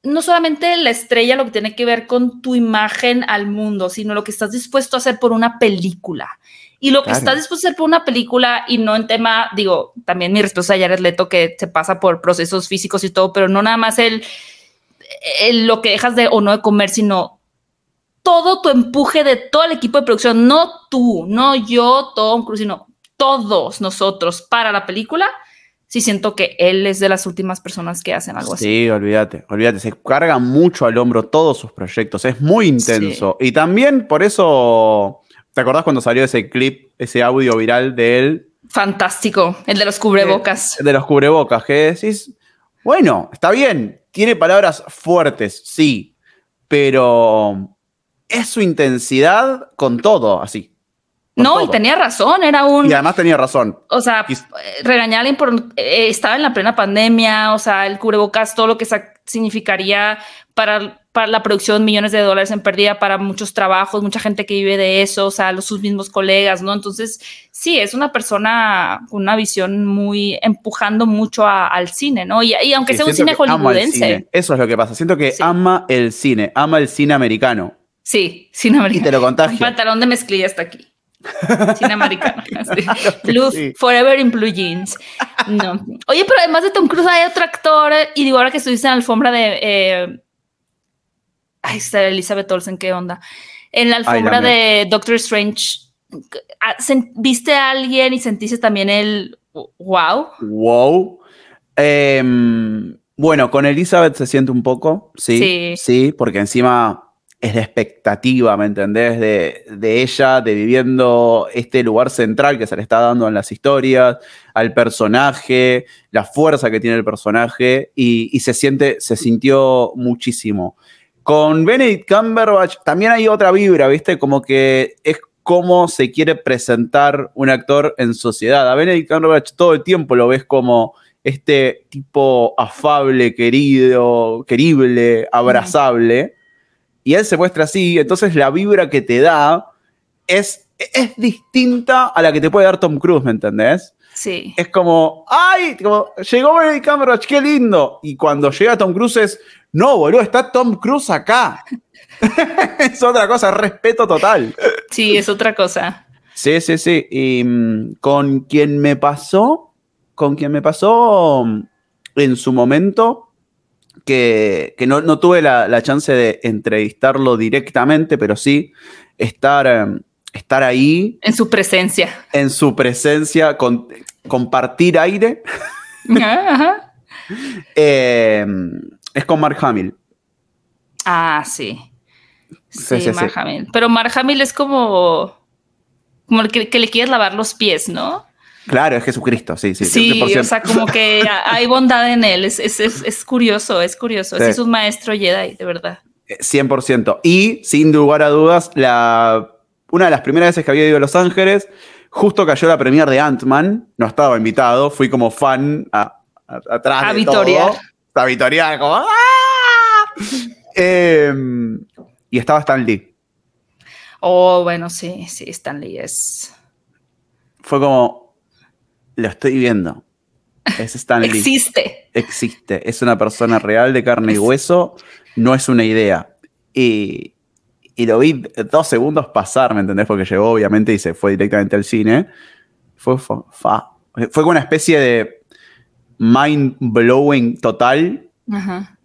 no solamente la estrella, lo que tiene que ver con tu imagen al mundo, sino lo que estás dispuesto a hacer por una película. Y lo que está dispuesto a hacer por una película y no en tema, digo, también mi respuesta a Jared Leto que se pasa por procesos físicos y todo, pero no nada más el, lo que dejas de o no de comer, sino todo tu empuje de todo el equipo de producción, no tú, no yo, Tom Cruise, sino todos nosotros para la película. Sí siento que él es de las últimas personas que hacen algo así. Sí, olvídate, olvídate, se carga mucho al hombro todos sus proyectos, es muy intenso. Y también por eso ¿Te acordás cuando salió ese clip, ese audio viral de él? Fantástico, el de los cubrebocas. El de los cubrebocas, que decís, bueno, está bien, tiene palabras fuertes, sí, pero es su intensidad con todo, así. No, y tenía razón, era un... Y además tenía razón. O sea, regañar por... Eh, estaba en la plena pandemia, o sea, el cubrebocas, todo lo que significaría para para la producción millones de dólares en pérdida para muchos trabajos, mucha gente que vive de eso, o sea, los, sus mismos colegas, ¿no? Entonces, sí, es una persona con una visión muy empujando mucho al cine, ¿no? Y, aunque sea un cine hollywoodense. Eso es lo que pasa. Siento que ama el cine, ama el cine americano. Sí, cine americano. Y te lo contagia. pantalón de mezclilla hasta aquí. Cine americano. *laughs* blue, Forever in blue jeans. No. Oye, pero además de Tom Cruise hay otro actor, y digo, ahora que estuviste en la alfombra de eh, Ay, está Elizabeth Olsen, ¿qué onda? En la alfombra de Doctor Strange, ah, ¿viste a alguien y sentiste también el wow? Wow. Em, bueno, con Elizabeth se siente un poco, sí, sí, porque encima es de expectativa, ¿me entendés? De, ella, de viviendo este lugar central que se le está dando en las historias, al personaje, la fuerza que tiene el personaje, y, y se siente, se sintió muchísimo. Con Benedict Cumberbatch también hay otra vibra, ¿viste? Como que es cómo se quiere presentar un actor en sociedad. A Benedict Cumberbatch todo el tiempo lo ves como este tipo afable, querido, querible, abrazable. Y él se muestra así, entonces la vibra que te da es, es distinta a la que te puede dar Tom Cruise, ¿me entendés? Sí. Es como, ¡ay! llegó Benedict Cumberbatch, qué lindo. Y cuando llega Tom Cruise es, no, boludo, está Tom Cruise acá. *laughs* es otra cosa, respeto total. Sí, es otra cosa. Sí, sí, sí. Y mm, con quien me pasó, con quien me pasó mm, en su momento, que, no, tuve la, chance de entrevistarlo directamente, pero sí estar, em, estar ahí. En su presencia. En su presencia, compartir aire. *laughs* Ajá. *laughs* eh, es con Mark Hamill. Ah, sí. Sí, Mark Hamill. Pero Mark Hamill es como. Como el que, le quieres lavar los pies, ¿no? Claro, es Jesucristo, sí, sí. Sí, o sea, como que *laughs* hay bondad en él. Es, curioso, es curioso. Es un maestro Jedi, de verdad. 100%. Eh, y, sin lugar a dudas, la, una de las primeras veces que había ido a Los Ángeles, justo cayó la premier de Ant-Man. No estaba invitado, fui como fan a, atrás a de la Victoria como em, y estaba Stan Lee. Oh, bueno, sí, sí, Stan Lee es. Fue como. Lo estoy viendo. Es Stan Lee. Existe. Existe. Es una persona real de carne y hueso. No es una idea. Y, y lo vi dos segundos pasar, ¿me entendés? Porque llegó, obviamente, y se fue directamente al cine. Fue, fa- fue como una especie de mind blowing total Ajá.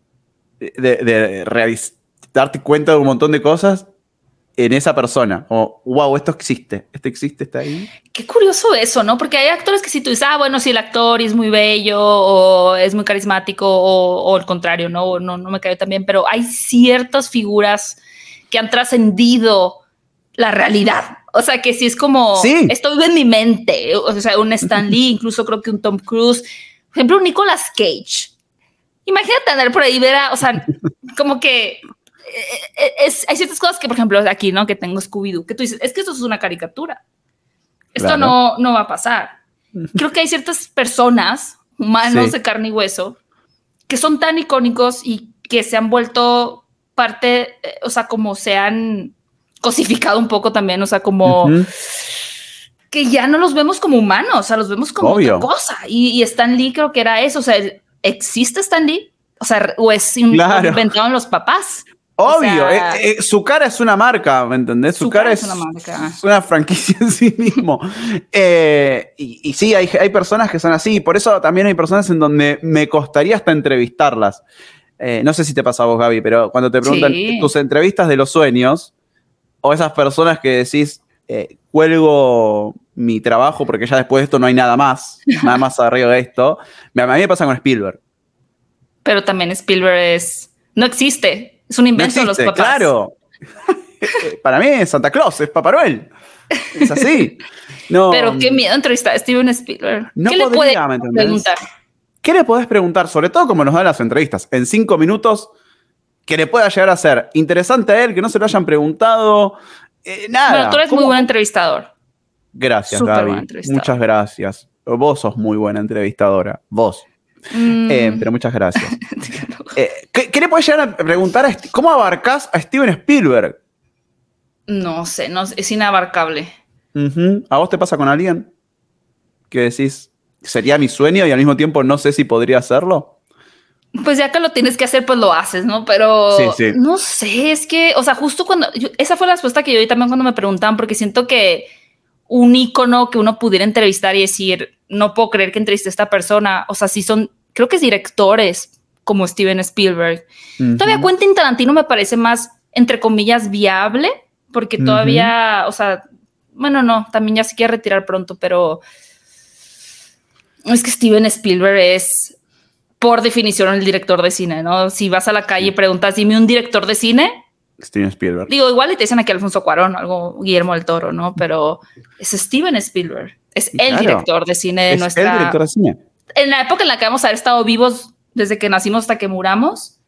de, de darte cuenta de un montón de cosas en esa persona. O, wow, esto existe. Esto existe, está ahí. Qué curioso eso, ¿no? Porque hay actores que si tú dices, ah, bueno, si el actor es muy bello o es muy carismático o, o el contrario, ¿no? O no, no me cayó tan bien, pero hay ciertas figuras que han trascendido la realidad. O sea, que si es como, Sí. esto vive en mi mente, o sea, un Stan Lee, *laughs* incluso creo que un Tom Cruise, por ejemplo, Nicolas Cage. Imagínate andar por ahí ver a, o sea, *laughs* como que eh, es, hay ciertas cosas que, por ejemplo, aquí, ¿no? Que tengo Scooby-Doo, que tú dices, es que esto es una caricatura. Esto Claro. no, no va a pasar. *laughs* Creo que hay ciertas personas, humanos Sí. de carne y hueso, que son tan icónicos y que se han vuelto parte, eh, o sea, como se han cosificado un poco también, o sea, como Ujú. Que ya no los vemos como humanos, o sea, los vemos como Obvio. otra cosa. Y, y Stan Lee creo que era eso, o sea, ¿existe Stan Lee? O sea, o es Claro. inventado en los papás. Obvio, O sea- eh, eh, su cara es una marca, ¿me entendés? Su, cara, es una marca. es una franquicia en sí mismo. Eh, y, y sí, hay, hay personas que son así, por eso también hay personas en donde me costaría hasta entrevistarlas. No sé si te pasa a vos, Gaby, pero cuando te preguntan Sí. tus entrevistas de los sueños, o esas personas que decís, cuelgo mi trabajo porque ya después de esto no hay nada más, *laughs* nada más arriba de esto, a mí me pasa con Spielberg. Pero también Spielberg es, no existe, es un No invento de los papás. claro. *laughs* Para mí es Santa Claus, es Papá Noel. Es así. No, Pero qué miedo entrevistar a Steven Spielberg. No ¿Qué le podría, puede ¿me entendés? preguntar? ¿Qué le podés preguntar? Sobre todo como nos dan las entrevistas. En cinco minutos, que le pueda llegar a ser interesante a él, que no se lo hayan preguntado. eh, nada. Bueno, tú eres muy ¿Cómo- buen entrevistador. Gracias, Gaby. entrevistadora. Muchas gracias. Vos sos muy buena entrevistadora. Vos. Mm, Eh, pero muchas gracias. *laughs* Eh, ¿qué, qué le podés llegar a preguntar a ¿Cómo abarcás a Steven Spielberg? no sé, no, es inabarcable. ¿A vos te pasa con alguien? Que decís, sería mi sueño y al mismo tiempo no sé si podría hacerlo. Pues ya que lo tienes que hacer, pues lo haces, ¿no? Pero Sí, sí. no sé, es que, o sea, justo cuando, yo- esa fue la respuesta que yo di también cuando me preguntaban, porque siento que un ícono que uno pudiera entrevistar y decir, no puedo creer que entrevisté a esta persona, o sea, sí son, creo que es directores como Steven Spielberg. Todavía. Quentin Tarantino me parece más, entre comillas, viable, porque todavía, o sea, bueno, no, también ya se quiere retirar pronto, pero es que Steven Spielberg es, por definición, el director de cine, ¿no? Si vas a la calle y preguntas, dime un director de cine, Steven Spielberg. digo, igual te dicen aquí Alfonso Cuarón, algo Guillermo del Toro, ¿no? Pero es Steven Spielberg, es el Claro. director de cine de es nuestra el director de cine. en la época en la que vamos a haber estado vivos desde que nacimos hasta que muramos,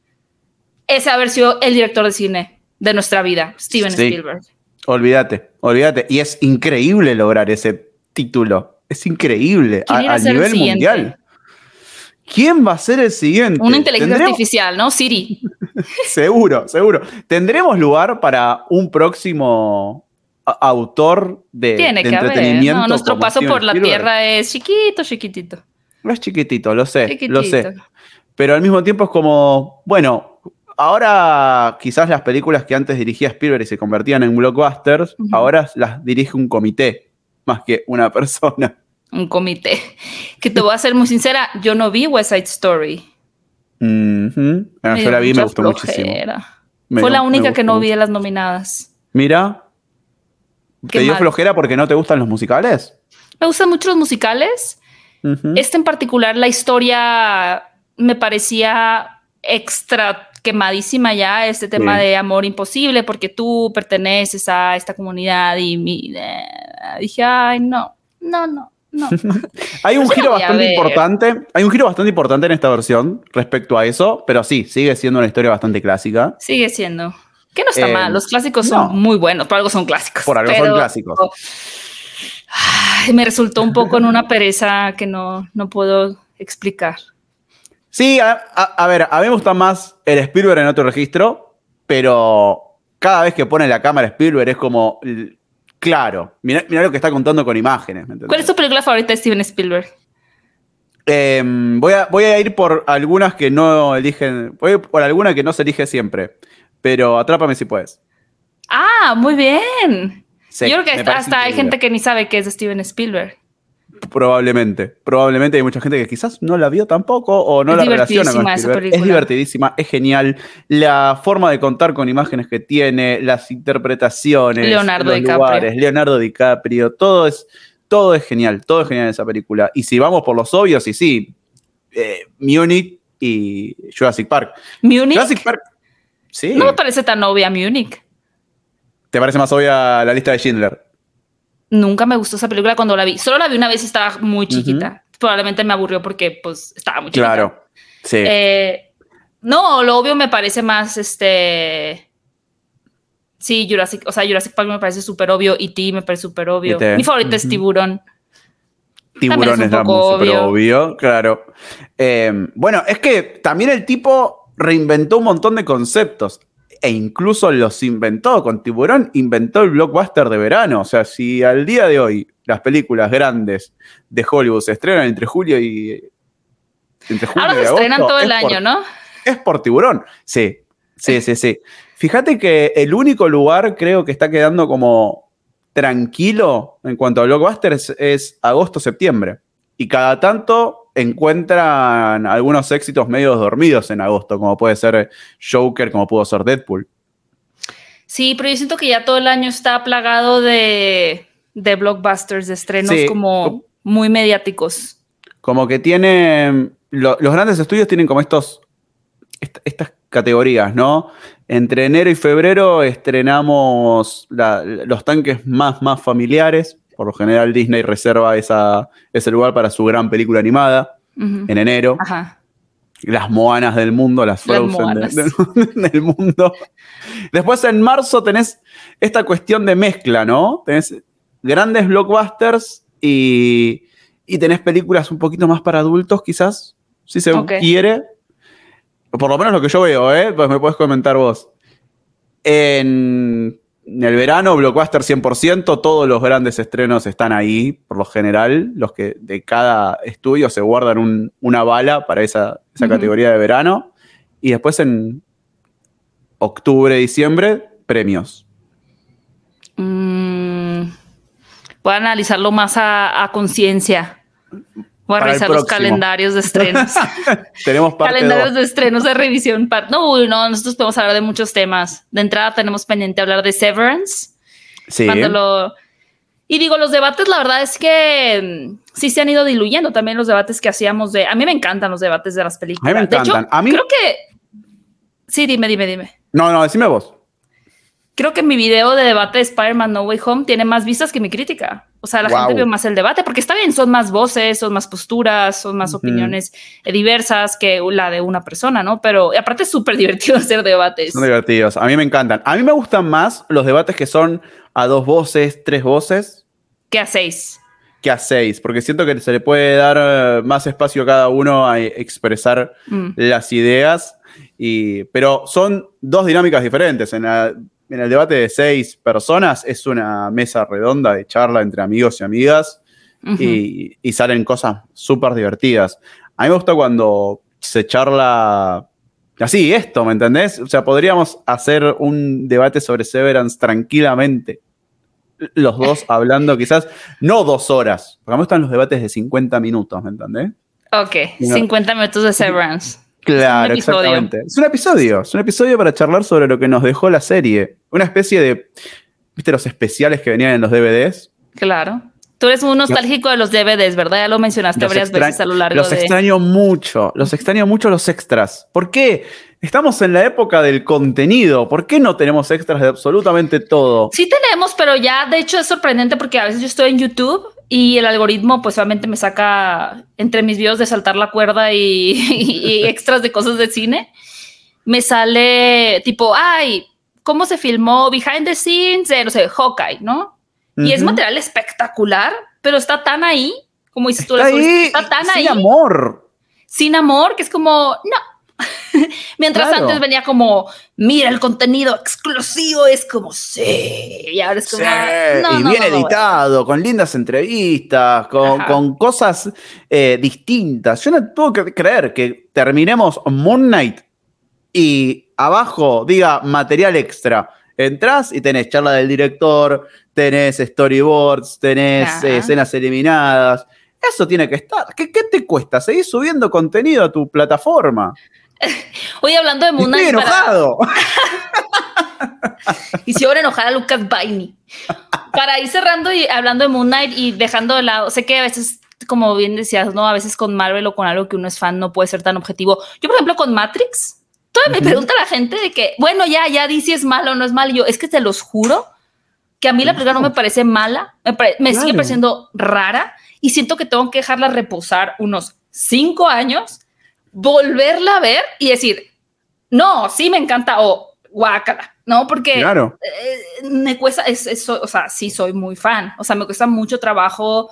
ese haber sido el director de cine de nuestra vida, Steven Sí. Spielberg. Olvídate, olvídate. Y es increíble lograr ese título. Es increíble. ¿Quién a- a nivel mundial. ¿Quién va a ser el siguiente? Una inteligencia Tendremos- artificial, ¿no? Siri. *laughs* Seguro, seguro. ¿Tendremos lugar para un próximo autor de, Tiene de que haber. entretenimiento? No, nuestro paso por la? Tierra es chiquito, chiquitito. No es chiquitito, lo sé, Chiquitito. lo sé. Pero al mismo tiempo es como, bueno, ahora quizás las películas que antes dirigía Spielberg y se convertían en blockbusters, ahora las dirige un comité más que una *laughs* persona. Un comité. Que te voy a ser muy sincera, yo no vi West Side Story. Yo dio la vi y me gustó muchísimo. Me Fue la única que no vi de las nominadas. Mira. Qué ¿Te dio mal. flojera porque no te gustan los musicales? Me gustan mucho los musicales. Este en particular, la historia me parecía extra quemadísima ya, este tema Sí. de amor imposible, porque tú perteneces a esta comunidad y mi, eh, dije, ay, no, no, no, no. *laughs* Hay un giro bastante importante. Hay un giro bastante importante en esta versión respecto a eso, pero sí, sigue siendo una historia bastante clásica. Sigue siendo. Que no está Eh, mal, los clásicos no. son muy buenos, por algo son clásicos. Por algo son clásicos. Ay, me resultó un poco en una pereza que no, no puedo explicar. Sí, a, a- a ver, a mí me gusta más el Spielberg en otro registro, pero cada vez que pone la cámara Spielberg es como, claro, mira lo que está contando con imágenes. ¿Cuál es tu película favorita de Steven Spielberg? Em, voy, a, voy a ir por algunas que no eligen. Voy por alguna que no se elige siempre. Pero atrápame si puedes. Ah, muy bien. Yo creo que hasta, hay gente que ni sabe que es Steven Spielberg. Probablemente. Probablemente hay mucha gente que quizás no la vio tampoco o no la relaciona con Spielberg. Es divertidísima, es genial. La forma de contar con imágenes que tiene, las interpretaciones, Leonardo los DiCaprio. lugares, Leonardo DiCaprio, todo es, todo es genial, todo es genial en esa película. Y si vamos por los obvios, y sí, eh, Munich y Jurassic Park. Munich. Jurassic Park. Sí. No me parece tan obvia Munich. ¿Te parece más obvia la lista de Schindler? Nunca me gustó esa película cuando la vi. Solo la vi una vez y estaba muy chiquita. Probablemente me aburrió porque pues estaba muy chiquita. Claro. Sí. Eh, no, lo obvio me parece más este. Sí, Jurassic, o sea, Jurassic Park me parece súper obvio, y ti me parece súper obvio. E.T.. Mi favorita es Tiburón. Tiburón es súper obvio. obvio, claro. Eh, bueno, es que también el tipo reinventó un montón de conceptos e incluso los inventó. Con Tiburón inventó el blockbuster de verano. O sea, si al día de hoy las películas grandes de Hollywood se estrenan entre julio y. Entre julio Ahora y se estrenan agosto, todo el es por- año, ¿no? es por tiburón. Sí, sí, sí, sí. Fíjate que el único lugar creo que está quedando como tranquilo en cuanto a blockbusters es agosto-septiembre. Y cada tanto encuentran algunos éxitos medios dormidos en agosto, como puede ser Joker, como pudo ser Deadpool. Sí, pero yo siento que ya todo el año está plagado de, de blockbusters, de estrenos Sí. como muy mediáticos. Como que tienen. lo- los grandes estudios tienen como estos. est- estas categorías, ¿no? Entre enero y febrero estrenamos la- los tanques más, más familiares. Por lo general, Disney reserva esa, ese lugar para su gran película animada en enero. Ajá. Las moanas del mundo, las Las Frozen de- *laughs* del, mundo. Después en marzo tenés esta cuestión de mezcla, ¿no? Tenés grandes blockbusters y, y tenés películas un poquito más para adultos, quizás, si se Ok. quiere. Por lo menos lo que yo veo, ¿eh? Pues me puedes comentar vos. En, en el verano, blockbuster 100%, todos los grandes estrenos están ahí, por lo general. Los que de cada estudio se guardan un- una bala para esa, esa categoría de verano. Y después en octubre, diciembre, premios. Mm, voy a analizarlo más a, a conciencia. Voy a Para revisar los calendarios de estrenos. *laughs* Tenemos parte calendarios dos. de estrenos de revisión. No, no, nosotros podemos hablar de muchos temas. De entrada tenemos pendiente hablar de Severance. Sí. Cuando lo... Y digo, los debates, la verdad es que mm, sí se han ido diluyendo también los debates que hacíamos de... A mí me encantan los debates de las películas. A mí me De hecho, encantan. A mí- creo que... Sí, dime, dime, dime. No, no, decime vos. Creo que mi video de debate de Spider-Man No Way Home tiene más vistas que mi crítica. O sea, la Wow. gente vio más el debate, porque está bien, son más voces, son más posturas, son más Ujú. opiniones eh, diversas que la de una persona, ¿no? Pero aparte es súper *laughs* divertido hacer debates. Son divertidos. A mí me encantan. A mí me gustan más los debates que son a dos voces, tres voces, ¿Qué hacéis? que a seis, porque siento que se le puede dar eh, más espacio a cada uno a expresar Mm. las ideas. Y, pero son dos dinámicas diferentes. En, la- en el debate de seis personas es una mesa redonda de charla entre amigos y amigas. Y salen cosas súper divertidas. A mí me gusta cuando se charla así, esto, ¿me entendés? O sea, podríamos hacer un debate sobre Severance tranquilamente. Los dos *laughs* hablando quizás, no dos horas, porque a mí me gustan los debates de 50 minutos, ¿me entendés? Ok, No. 50 minutos de Severance. Claro, episodio. exactamente. Es un episodio, es un episodio para charlar sobre lo que nos dejó la serie. Una especie de, ¿viste los especiales que venían en los DVDs? Claro. Tú eres un nostálgico de los DVDs, ¿verdad? Ya lo mencionaste Los varias veces a lo largo Los de... extraño mucho, los extraño mucho los extras. ¿Por qué? Estamos en la época del contenido. ¿Por qué no tenemos extras de absolutamente todo? Sí tenemos, pero ya de hecho es sorprendente porque a veces yo estoy en YouTube y el algoritmo pues obviamente me saca entre mis videos de saltar la cuerda y, y extras de cosas de cine. Me sale tipo, ay, ¿cómo se filmó behind the scenes de, no sé, Hawkeye, ¿no? Y es material espectacular, pero está tan ahí, como dices tú, Está ahí, está tan sin ahí, amor. sin amor, que es como, no, *laughs* Mientras antes venía como, mira el contenido exclusivo, es como, sí, y ahora es como, y bien editado, con lindas entrevistas, con, cosas eh, distintas. Yo no puedo creer que terminemos Moon Knight y abajo diga material extra. Entrás y tenés charla del director, tenés storyboards, tenés escenas eliminadas. Eso tiene que estar. ¿Qué, ¿Qué, te cuesta? Seguir subiendo contenido a tu plataforma. *laughs* Hoy hablando de Moon Knight. Estoy enojado. *laughs* y si ahora enojar a Lucas Bainey. Para ir cerrando y hablando de Moon Knight y dejando de lado, sé que a veces, como bien decías, ¿no? A veces con Marvel o con algo que uno es fan no puede ser tan objetivo. Yo, por ejemplo, con Matrix, todavía me pregunta la gente de que, bueno, ya, ya di si es malo o no es malo. yo, es que te los juro que a mí la película no me parece mala, me, sigue pareciendo rara y siento que tengo que dejarla reposar unos cinco años volverla a ver y decir, no, sí me encanta o guácala, ¿no? Porque claro. Eh, me cuesta, es, o sea, sí soy muy fan, o sea, me cuesta mucho trabajo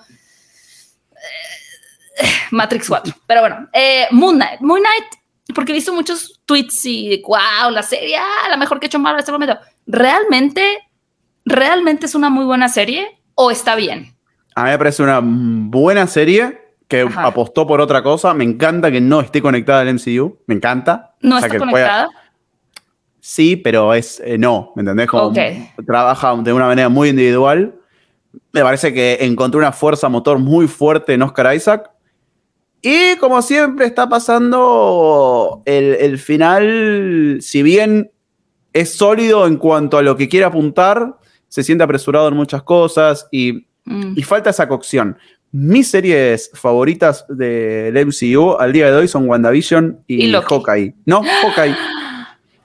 eh, *sighs* Matrix 4, pero bueno, eh, Moon Knight, Moon Knight, porque he visto muchos tweets y wow, la serie, ah, la mejor que he hecho Marvel en este momento. ¿Realmente, realmente es una muy buena serie o está bien? A mí me parece una buena serie que apostó por otra cosa. Me encanta que no esté conectada al MCU. Me encanta. ¿No está conectada? Sí, pero es eh, no, ¿me entendés? Como trabaja de una manera muy individual. Me parece que encontró una fuerza motor muy fuerte en Oscar Isaac. Y como siempre está pasando, el, final, si bien es sólido en cuanto a lo que quiere apuntar, se siente apresurado en muchas cosas y, mm. y falta esa cocción. Mis series favoritas del MCU al día de hoy son WandaVision y, y Hawkeye. No, Hawkeye.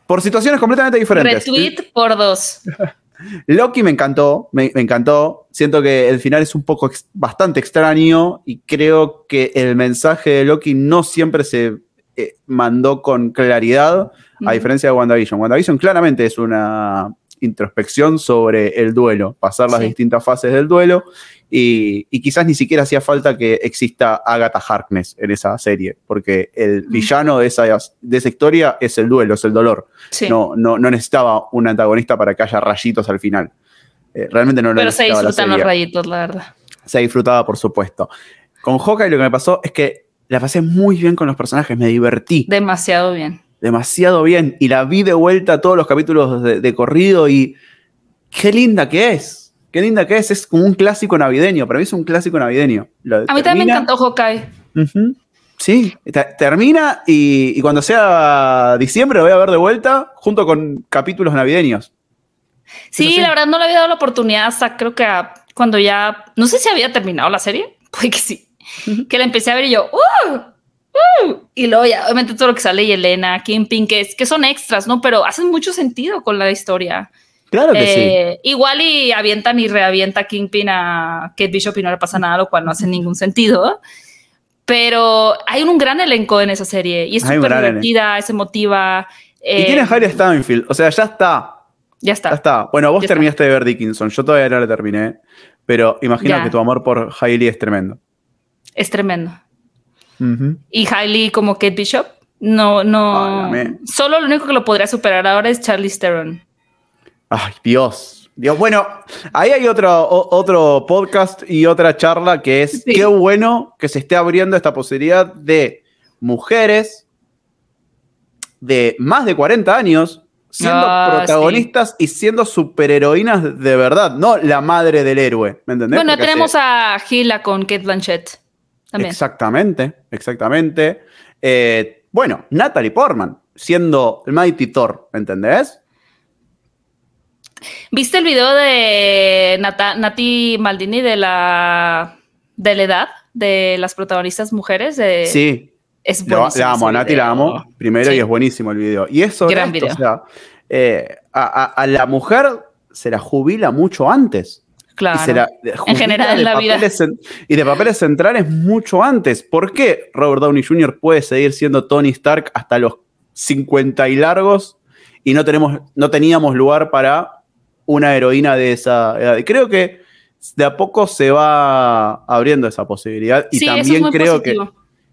Por situaciones completamente diferentes. Retweet por dos. *laughs* Loki me encantó, me, encantó. Siento que el final es un poco bastante extraño y creo que el mensaje de Loki no siempre se eh, mandó con claridad, a diferencia de WandaVision. WandaVision claramente es una introspección sobre el duelo, pasar las distintas fases del duelo y, quizás ni siquiera hacía falta que exista Agatha Harkness en esa serie, porque el mm. villano de esa, de esa historia es el duelo, es el dolor. No, no, no necesitaba un antagonista para que haya rayitos al final. Eh, realmente no lo Pero se disfrutan los rayitos, la verdad. Se disfrutaba, por supuesto. Con Hawkeye lo que me pasó es que la pasé muy bien con los personajes, me divertí. Demasiado bien demasiado bien y la vi de vuelta todos los capítulos de, corrido y qué linda que es. Qué linda que es. Es como un clásico navideño. Para mí es un clásico navideño. a mí también me encantó Hawkeye. Sí, termina y, cuando sea diciembre lo voy a ver de vuelta junto con capítulos navideños. Sí, la verdad no le había dado la oportunidad hasta creo que cuando ya, no sé si había terminado la serie, *laughs* pues que sí, que la empecé a ver y yo, ¡uh! Y luego ya, obviamente todo lo que sale y Elena, Kingpin, que, es, que son extras, ¿no? Pero hacen mucho sentido con la historia. Claro que sí. Eh, igual y avientan y reavienta Kingpin a Kate Bishop y no le pasa nada, lo cual no hace ningún sentido. Pero hay un gran elenco en esa serie y es súper divertida, es emotiva. y tiene a eh, Harry Stanfield, o sea, ya está. Ya está. Ya está. Bueno, vos terminaste de ver Dickinson, yo todavía no la terminé, pero imagino que tu amor por Hailey es tremendo. Es tremendo. Y Hailey como Kate Bishop, no, no. solo lo único que lo podría superar ahora es Charlie Theron. Ay, Dios. Dios, bueno, ahí hay otro, otro podcast y otra charla que es qué bueno que se esté abriendo esta posibilidad de mujeres de más de 40 años siendo ah, protagonistas y siendo superheroínas de verdad, no la madre del héroe, ¿me entendés? Bueno, tenemos a Gila con Kate Blanchett. Exactamente, exactamente. Eh, bueno, Natalie Portman, siendo el Mighty Thor, ¿me entendés? ¿Viste el video de Nati Maldini de la, de la edad de las protagonistas mujeres? De, sí. Es buenísimo. La, amo, a Nati la amo primero y es buenísimo el video. Y eso, Gran video. O sea, eh, a, la mujer se la jubila mucho antes. Claro. en general en la vida. y de papeles centrales mucho antes. ¿Por qué Robert Downey Jr. puede seguir siendo Tony Stark hasta los 50 y largos y no, tenemos, no teníamos lugar para una heroína de esa edad? Y creo que de a poco se va abriendo esa posibilidad. Y también creo que,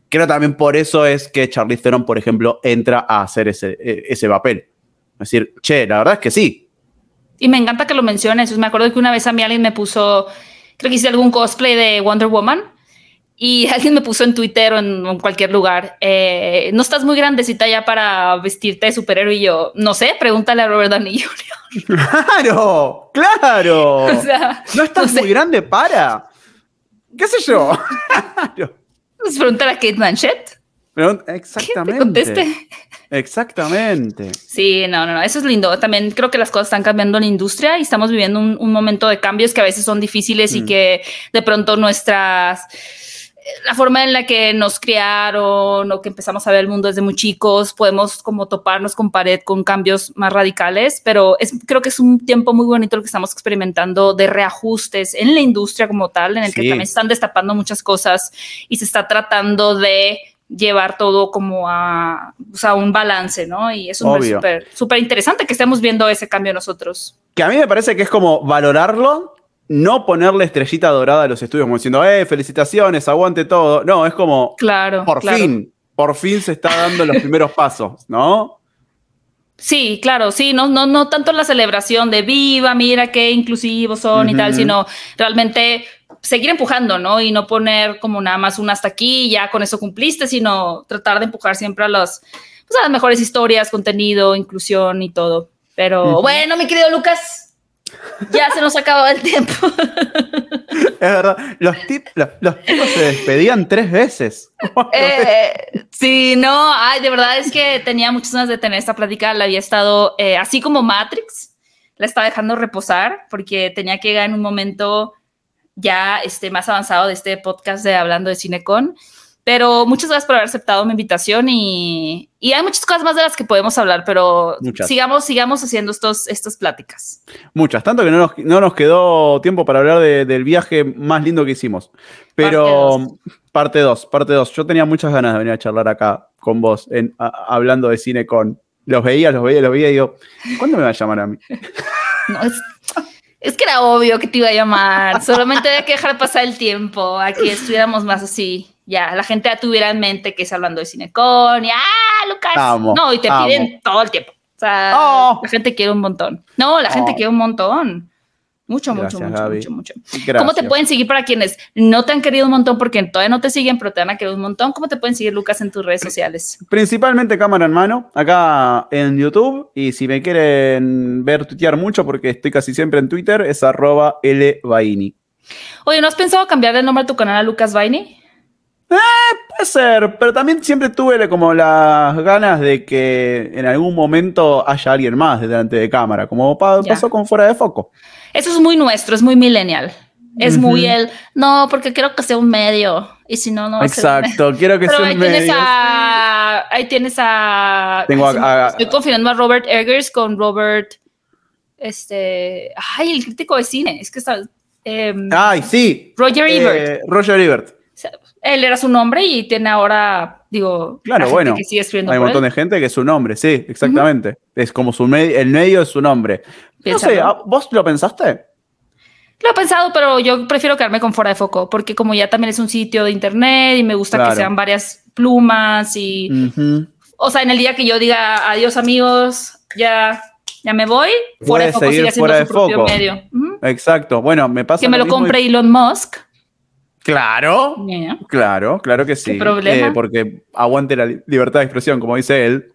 creo también por eso es que Charlize Theron, por ejemplo, entra a hacer ese, e, ese papel. Es decir, che, la verdad es que sí. Y me encanta que lo menciones. Me acuerdo que una vez a mí alguien me puso, creo que hice algún cosplay de Wonder Woman y *laughs* alguien me puso en Twitter o en, cualquier lugar, eh, no estás muy grandecita ya para vestirte de superhéroe y yo, no sé, pregúntale a Robert Downey *laughs* Jr. Claro, claro. *laughs* no estás muy grande para. ¿Qué sé yo? Pues pregúntale a Kate Blanchett. Exactamente. ¿Qué conteste? Exactamente. Sí, no, no, no, eso es lindo. También creo que las cosas están cambiando en la industria y estamos viviendo un, momento de cambios que a veces son difíciles y mm. que de pronto nuestras la forma en la que nos criaron o que empezamos a ver el mundo desde muy chicos, podemos como toparnos con pared con cambios más radicales, pero es, creo que es un tiempo muy bonito lo que estamos experimentando de reajustes en la industria como tal, en el que también están destapando muchas cosas y se está tratando de llevar todo como a, un balance, ¿no? Y es súper súper interesante que estemos viendo ese cambio nosotros. Que a mí me parece que es como valorarlo no ponerle estrellita dorada a los estudios como diciendo, eh, felicitaciones, aguante todo. No, es como, claro, por fin, por fin se está dando los primeros *laughs* pasos, ¿no? Sí, claro, sí, no, no, no tanto la celebración de viva, mira qué inclusivos son y tal, sino realmente seguir empujando, ¿no? Y no poner como nada más un hasta aquí, ya con eso cumpliste, sino tratar de empujar siempre a, los, pues, a las mejores historias, contenido, inclusión y todo. Pero bueno, mi querido Lucas, ya se nos acabó el tiempo. *laughs* Es verdad. Los, los, tipos se despedían tres veces. *laughs* Eh, sí, no, ay, de verdad es que tenía muchas ganas de tener esta plática. La había estado, eh, así como Matrix, la estaba dejando reposar porque tenía que llegar en un momento ya este, más avanzado de este podcast de Hablando de Cinecon. Pero muchas gracias por haber aceptado mi invitación y, hay muchas cosas más de las que podemos hablar, pero sigamos, sigamos haciendo estos, estas pláticas. Muchas, tanto que no nos, quedó tiempo para hablar del viaje más lindo que hicimos. Pero parte 2, parte 2. Yo tenía muchas ganas de venir a charlar acá con vos, en, hablando de cine con... Los veía, los veía, los veía y digo, ¿cuándo me va a llamar a mí? No, es, es que era obvio que te iba a llamar. Solamente había que dejar pasar el tiempo a que estuviéramos más así ya la gente ya tuviera en mente que es hablando de Cinecon y ¡ah, Lucas! no, y te piden todo el tiempo. O sea, oh. la gente quiere un montón. No, la gente oh. quiere un montón. Mucho, mucho, mucho, mucho, mucho, ¿Cómo te pueden seguir para quienes no te han querido un montón porque todavía no te siguen, pero te han querido un montón? ¿Cómo te pueden seguir, Lucas, en tus redes sociales? Principalmente cámara en mano, acá en YouTube. Y si me quieren ver tuitear mucho, porque estoy casi siempre en Twitter, es arroba lvaini. Oye, ¿no has pensado cambiar el nombre de tu canal a Lucas Vaini? Eh, puede ser, pero también siempre tuve como las ganas de que en algún momento haya alguien más delante de cámara, como pasó con fuera de foco. Eso es muy nuestro, es muy millennial. Es muy el, no, porque quiero que sea un medio. Y si no, no. Exacto, quiero que sea un medio. Tienes a, ahí tienes a. Tengo a, estoy confinando a Robert Eggers con Robert. Este. Ay, el crítico de cine. Es que está. Em, ay, sí. Roger Ebert. Eh, Roger Ebert él era su nombre y tiene ahora, digo, claro, bueno, hay un montón de gente que es su nombre, sí, exactamente. Es como su medio, el medio es su nombre. No sé, ¿vos lo pensaste? Lo he pensado, pero yo prefiero quedarme con fuera de foco, porque como ya también es un sitio de internet y me gusta que sean varias plumas y, o sea, en el día que yo diga adiós amigos, ya, ya me voy, fuera de foco sigue siendo su propio medio. Exacto, bueno, me pasa. Que me lo, compre Elon Musk. Claro, claro, claro que sí. ¿Qué problema? Eh, porque aguante la libertad de expresión, como dice él.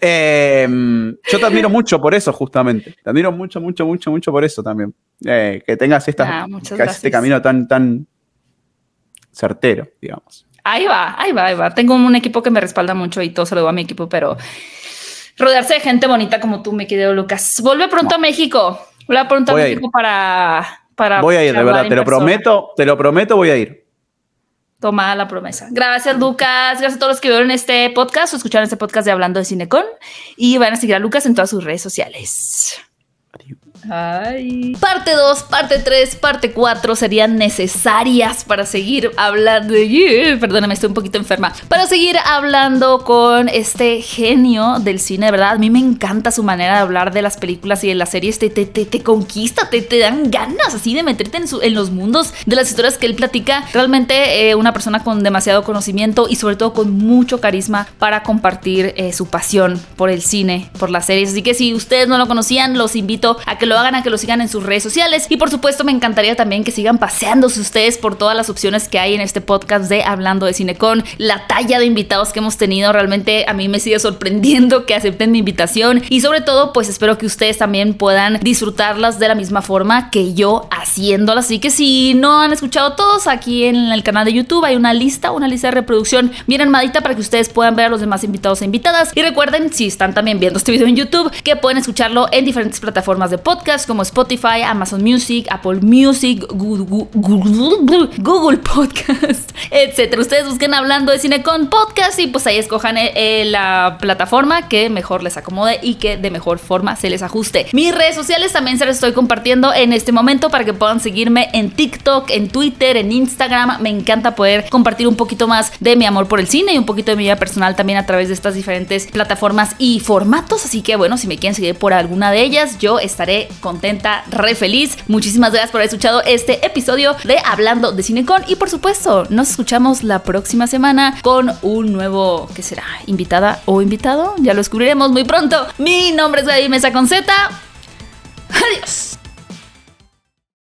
Em, yo te admiro mucho por eso, justamente. Te admiro mucho, mucho, mucho, mucho por eso también. Eh, que tengas esta, este camino tan, tan certero, digamos. Ahí va, ahí va, ahí va. Tengo un equipo que me respalda mucho y todo se lo doy a mi equipo, pero rodearse de gente bonita como tú, mi querido Lucas. Vuelve pronto a México. Vuelve pronto a México para Voy a ir, de verdad, te lo prometo, te lo prometo, voy a ir. Toma la promesa. Gracias, Lucas. Gracias a todos los que vieron este podcast o escucharon este podcast de Hablando de Cinecon. Y van a seguir a Lucas en todas sus redes sociales. Parte 2, parte 3, parte 4 serían necesarias para seguir hablando. Perdóname, estoy un poquito enferma. Para seguir hablando con este genio del cine, verdad. A mí me encanta su manera de hablar de las películas y de las series. Te, te, te, te conquista, te, te dan ganas así de meterte en, su, en, los mundos de las historias que él platica. Realmente eh, una persona con demasiado conocimiento y sobre todo con mucho carisma para compartir eh, su pasión por el cine, por las series. Así que si ustedes no lo conocían, los invito a que lo hagan, a que lo sigan en sus redes sociales. Y por supuesto, me encantaría también que sigan paseándose ustedes por todas las opciones que hay en este podcast de Hablando de Cinecon. La talla de invitados que hemos tenido realmente a mí me sigue sorprendiendo que acepten mi invitación. Y sobre todo, pues espero que ustedes también puedan disfrutarlas de la misma forma que yo haciéndolas. Así que si no han escuchado todos, aquí en el canal de YouTube hay una lista, una lista de reproducción bien armadita para que ustedes puedan ver a los demás invitados e invitadas. Y recuerden, si están también viendo este video en YouTube, que pueden escucharlo en diferentes plataformas de podcast como Spotify, Amazon Music, Apple Music, Google, Google, Podcast, *laughs* etc. Ustedes busquen hablando de cine con podcast y pues ahí escojan eh, eh, la plataforma que mejor les acomode y que de mejor forma se les ajuste. Mis redes sociales también se las estoy compartiendo en este momento para que puedan seguirme en TikTok, en Twitter, en Instagram. Me encanta poder compartir un poquito más de mi amor por el cine y un poquito de mi vida personal también a través de estas diferentes plataformas y formatos. Así que bueno, si me quieren seguir por alguna de ellas, yo estaré contenta, re feliz. Muchísimas gracias por haber escuchado este episodio de Hablando de Cinecon y por supuesto, nos escuchamos la próxima semana con un nuevo, ¿qué será? ¿Invitada o invitado? Ya lo descubriremos muy pronto. Mi nombre es Gaby Mesa con. Adiós.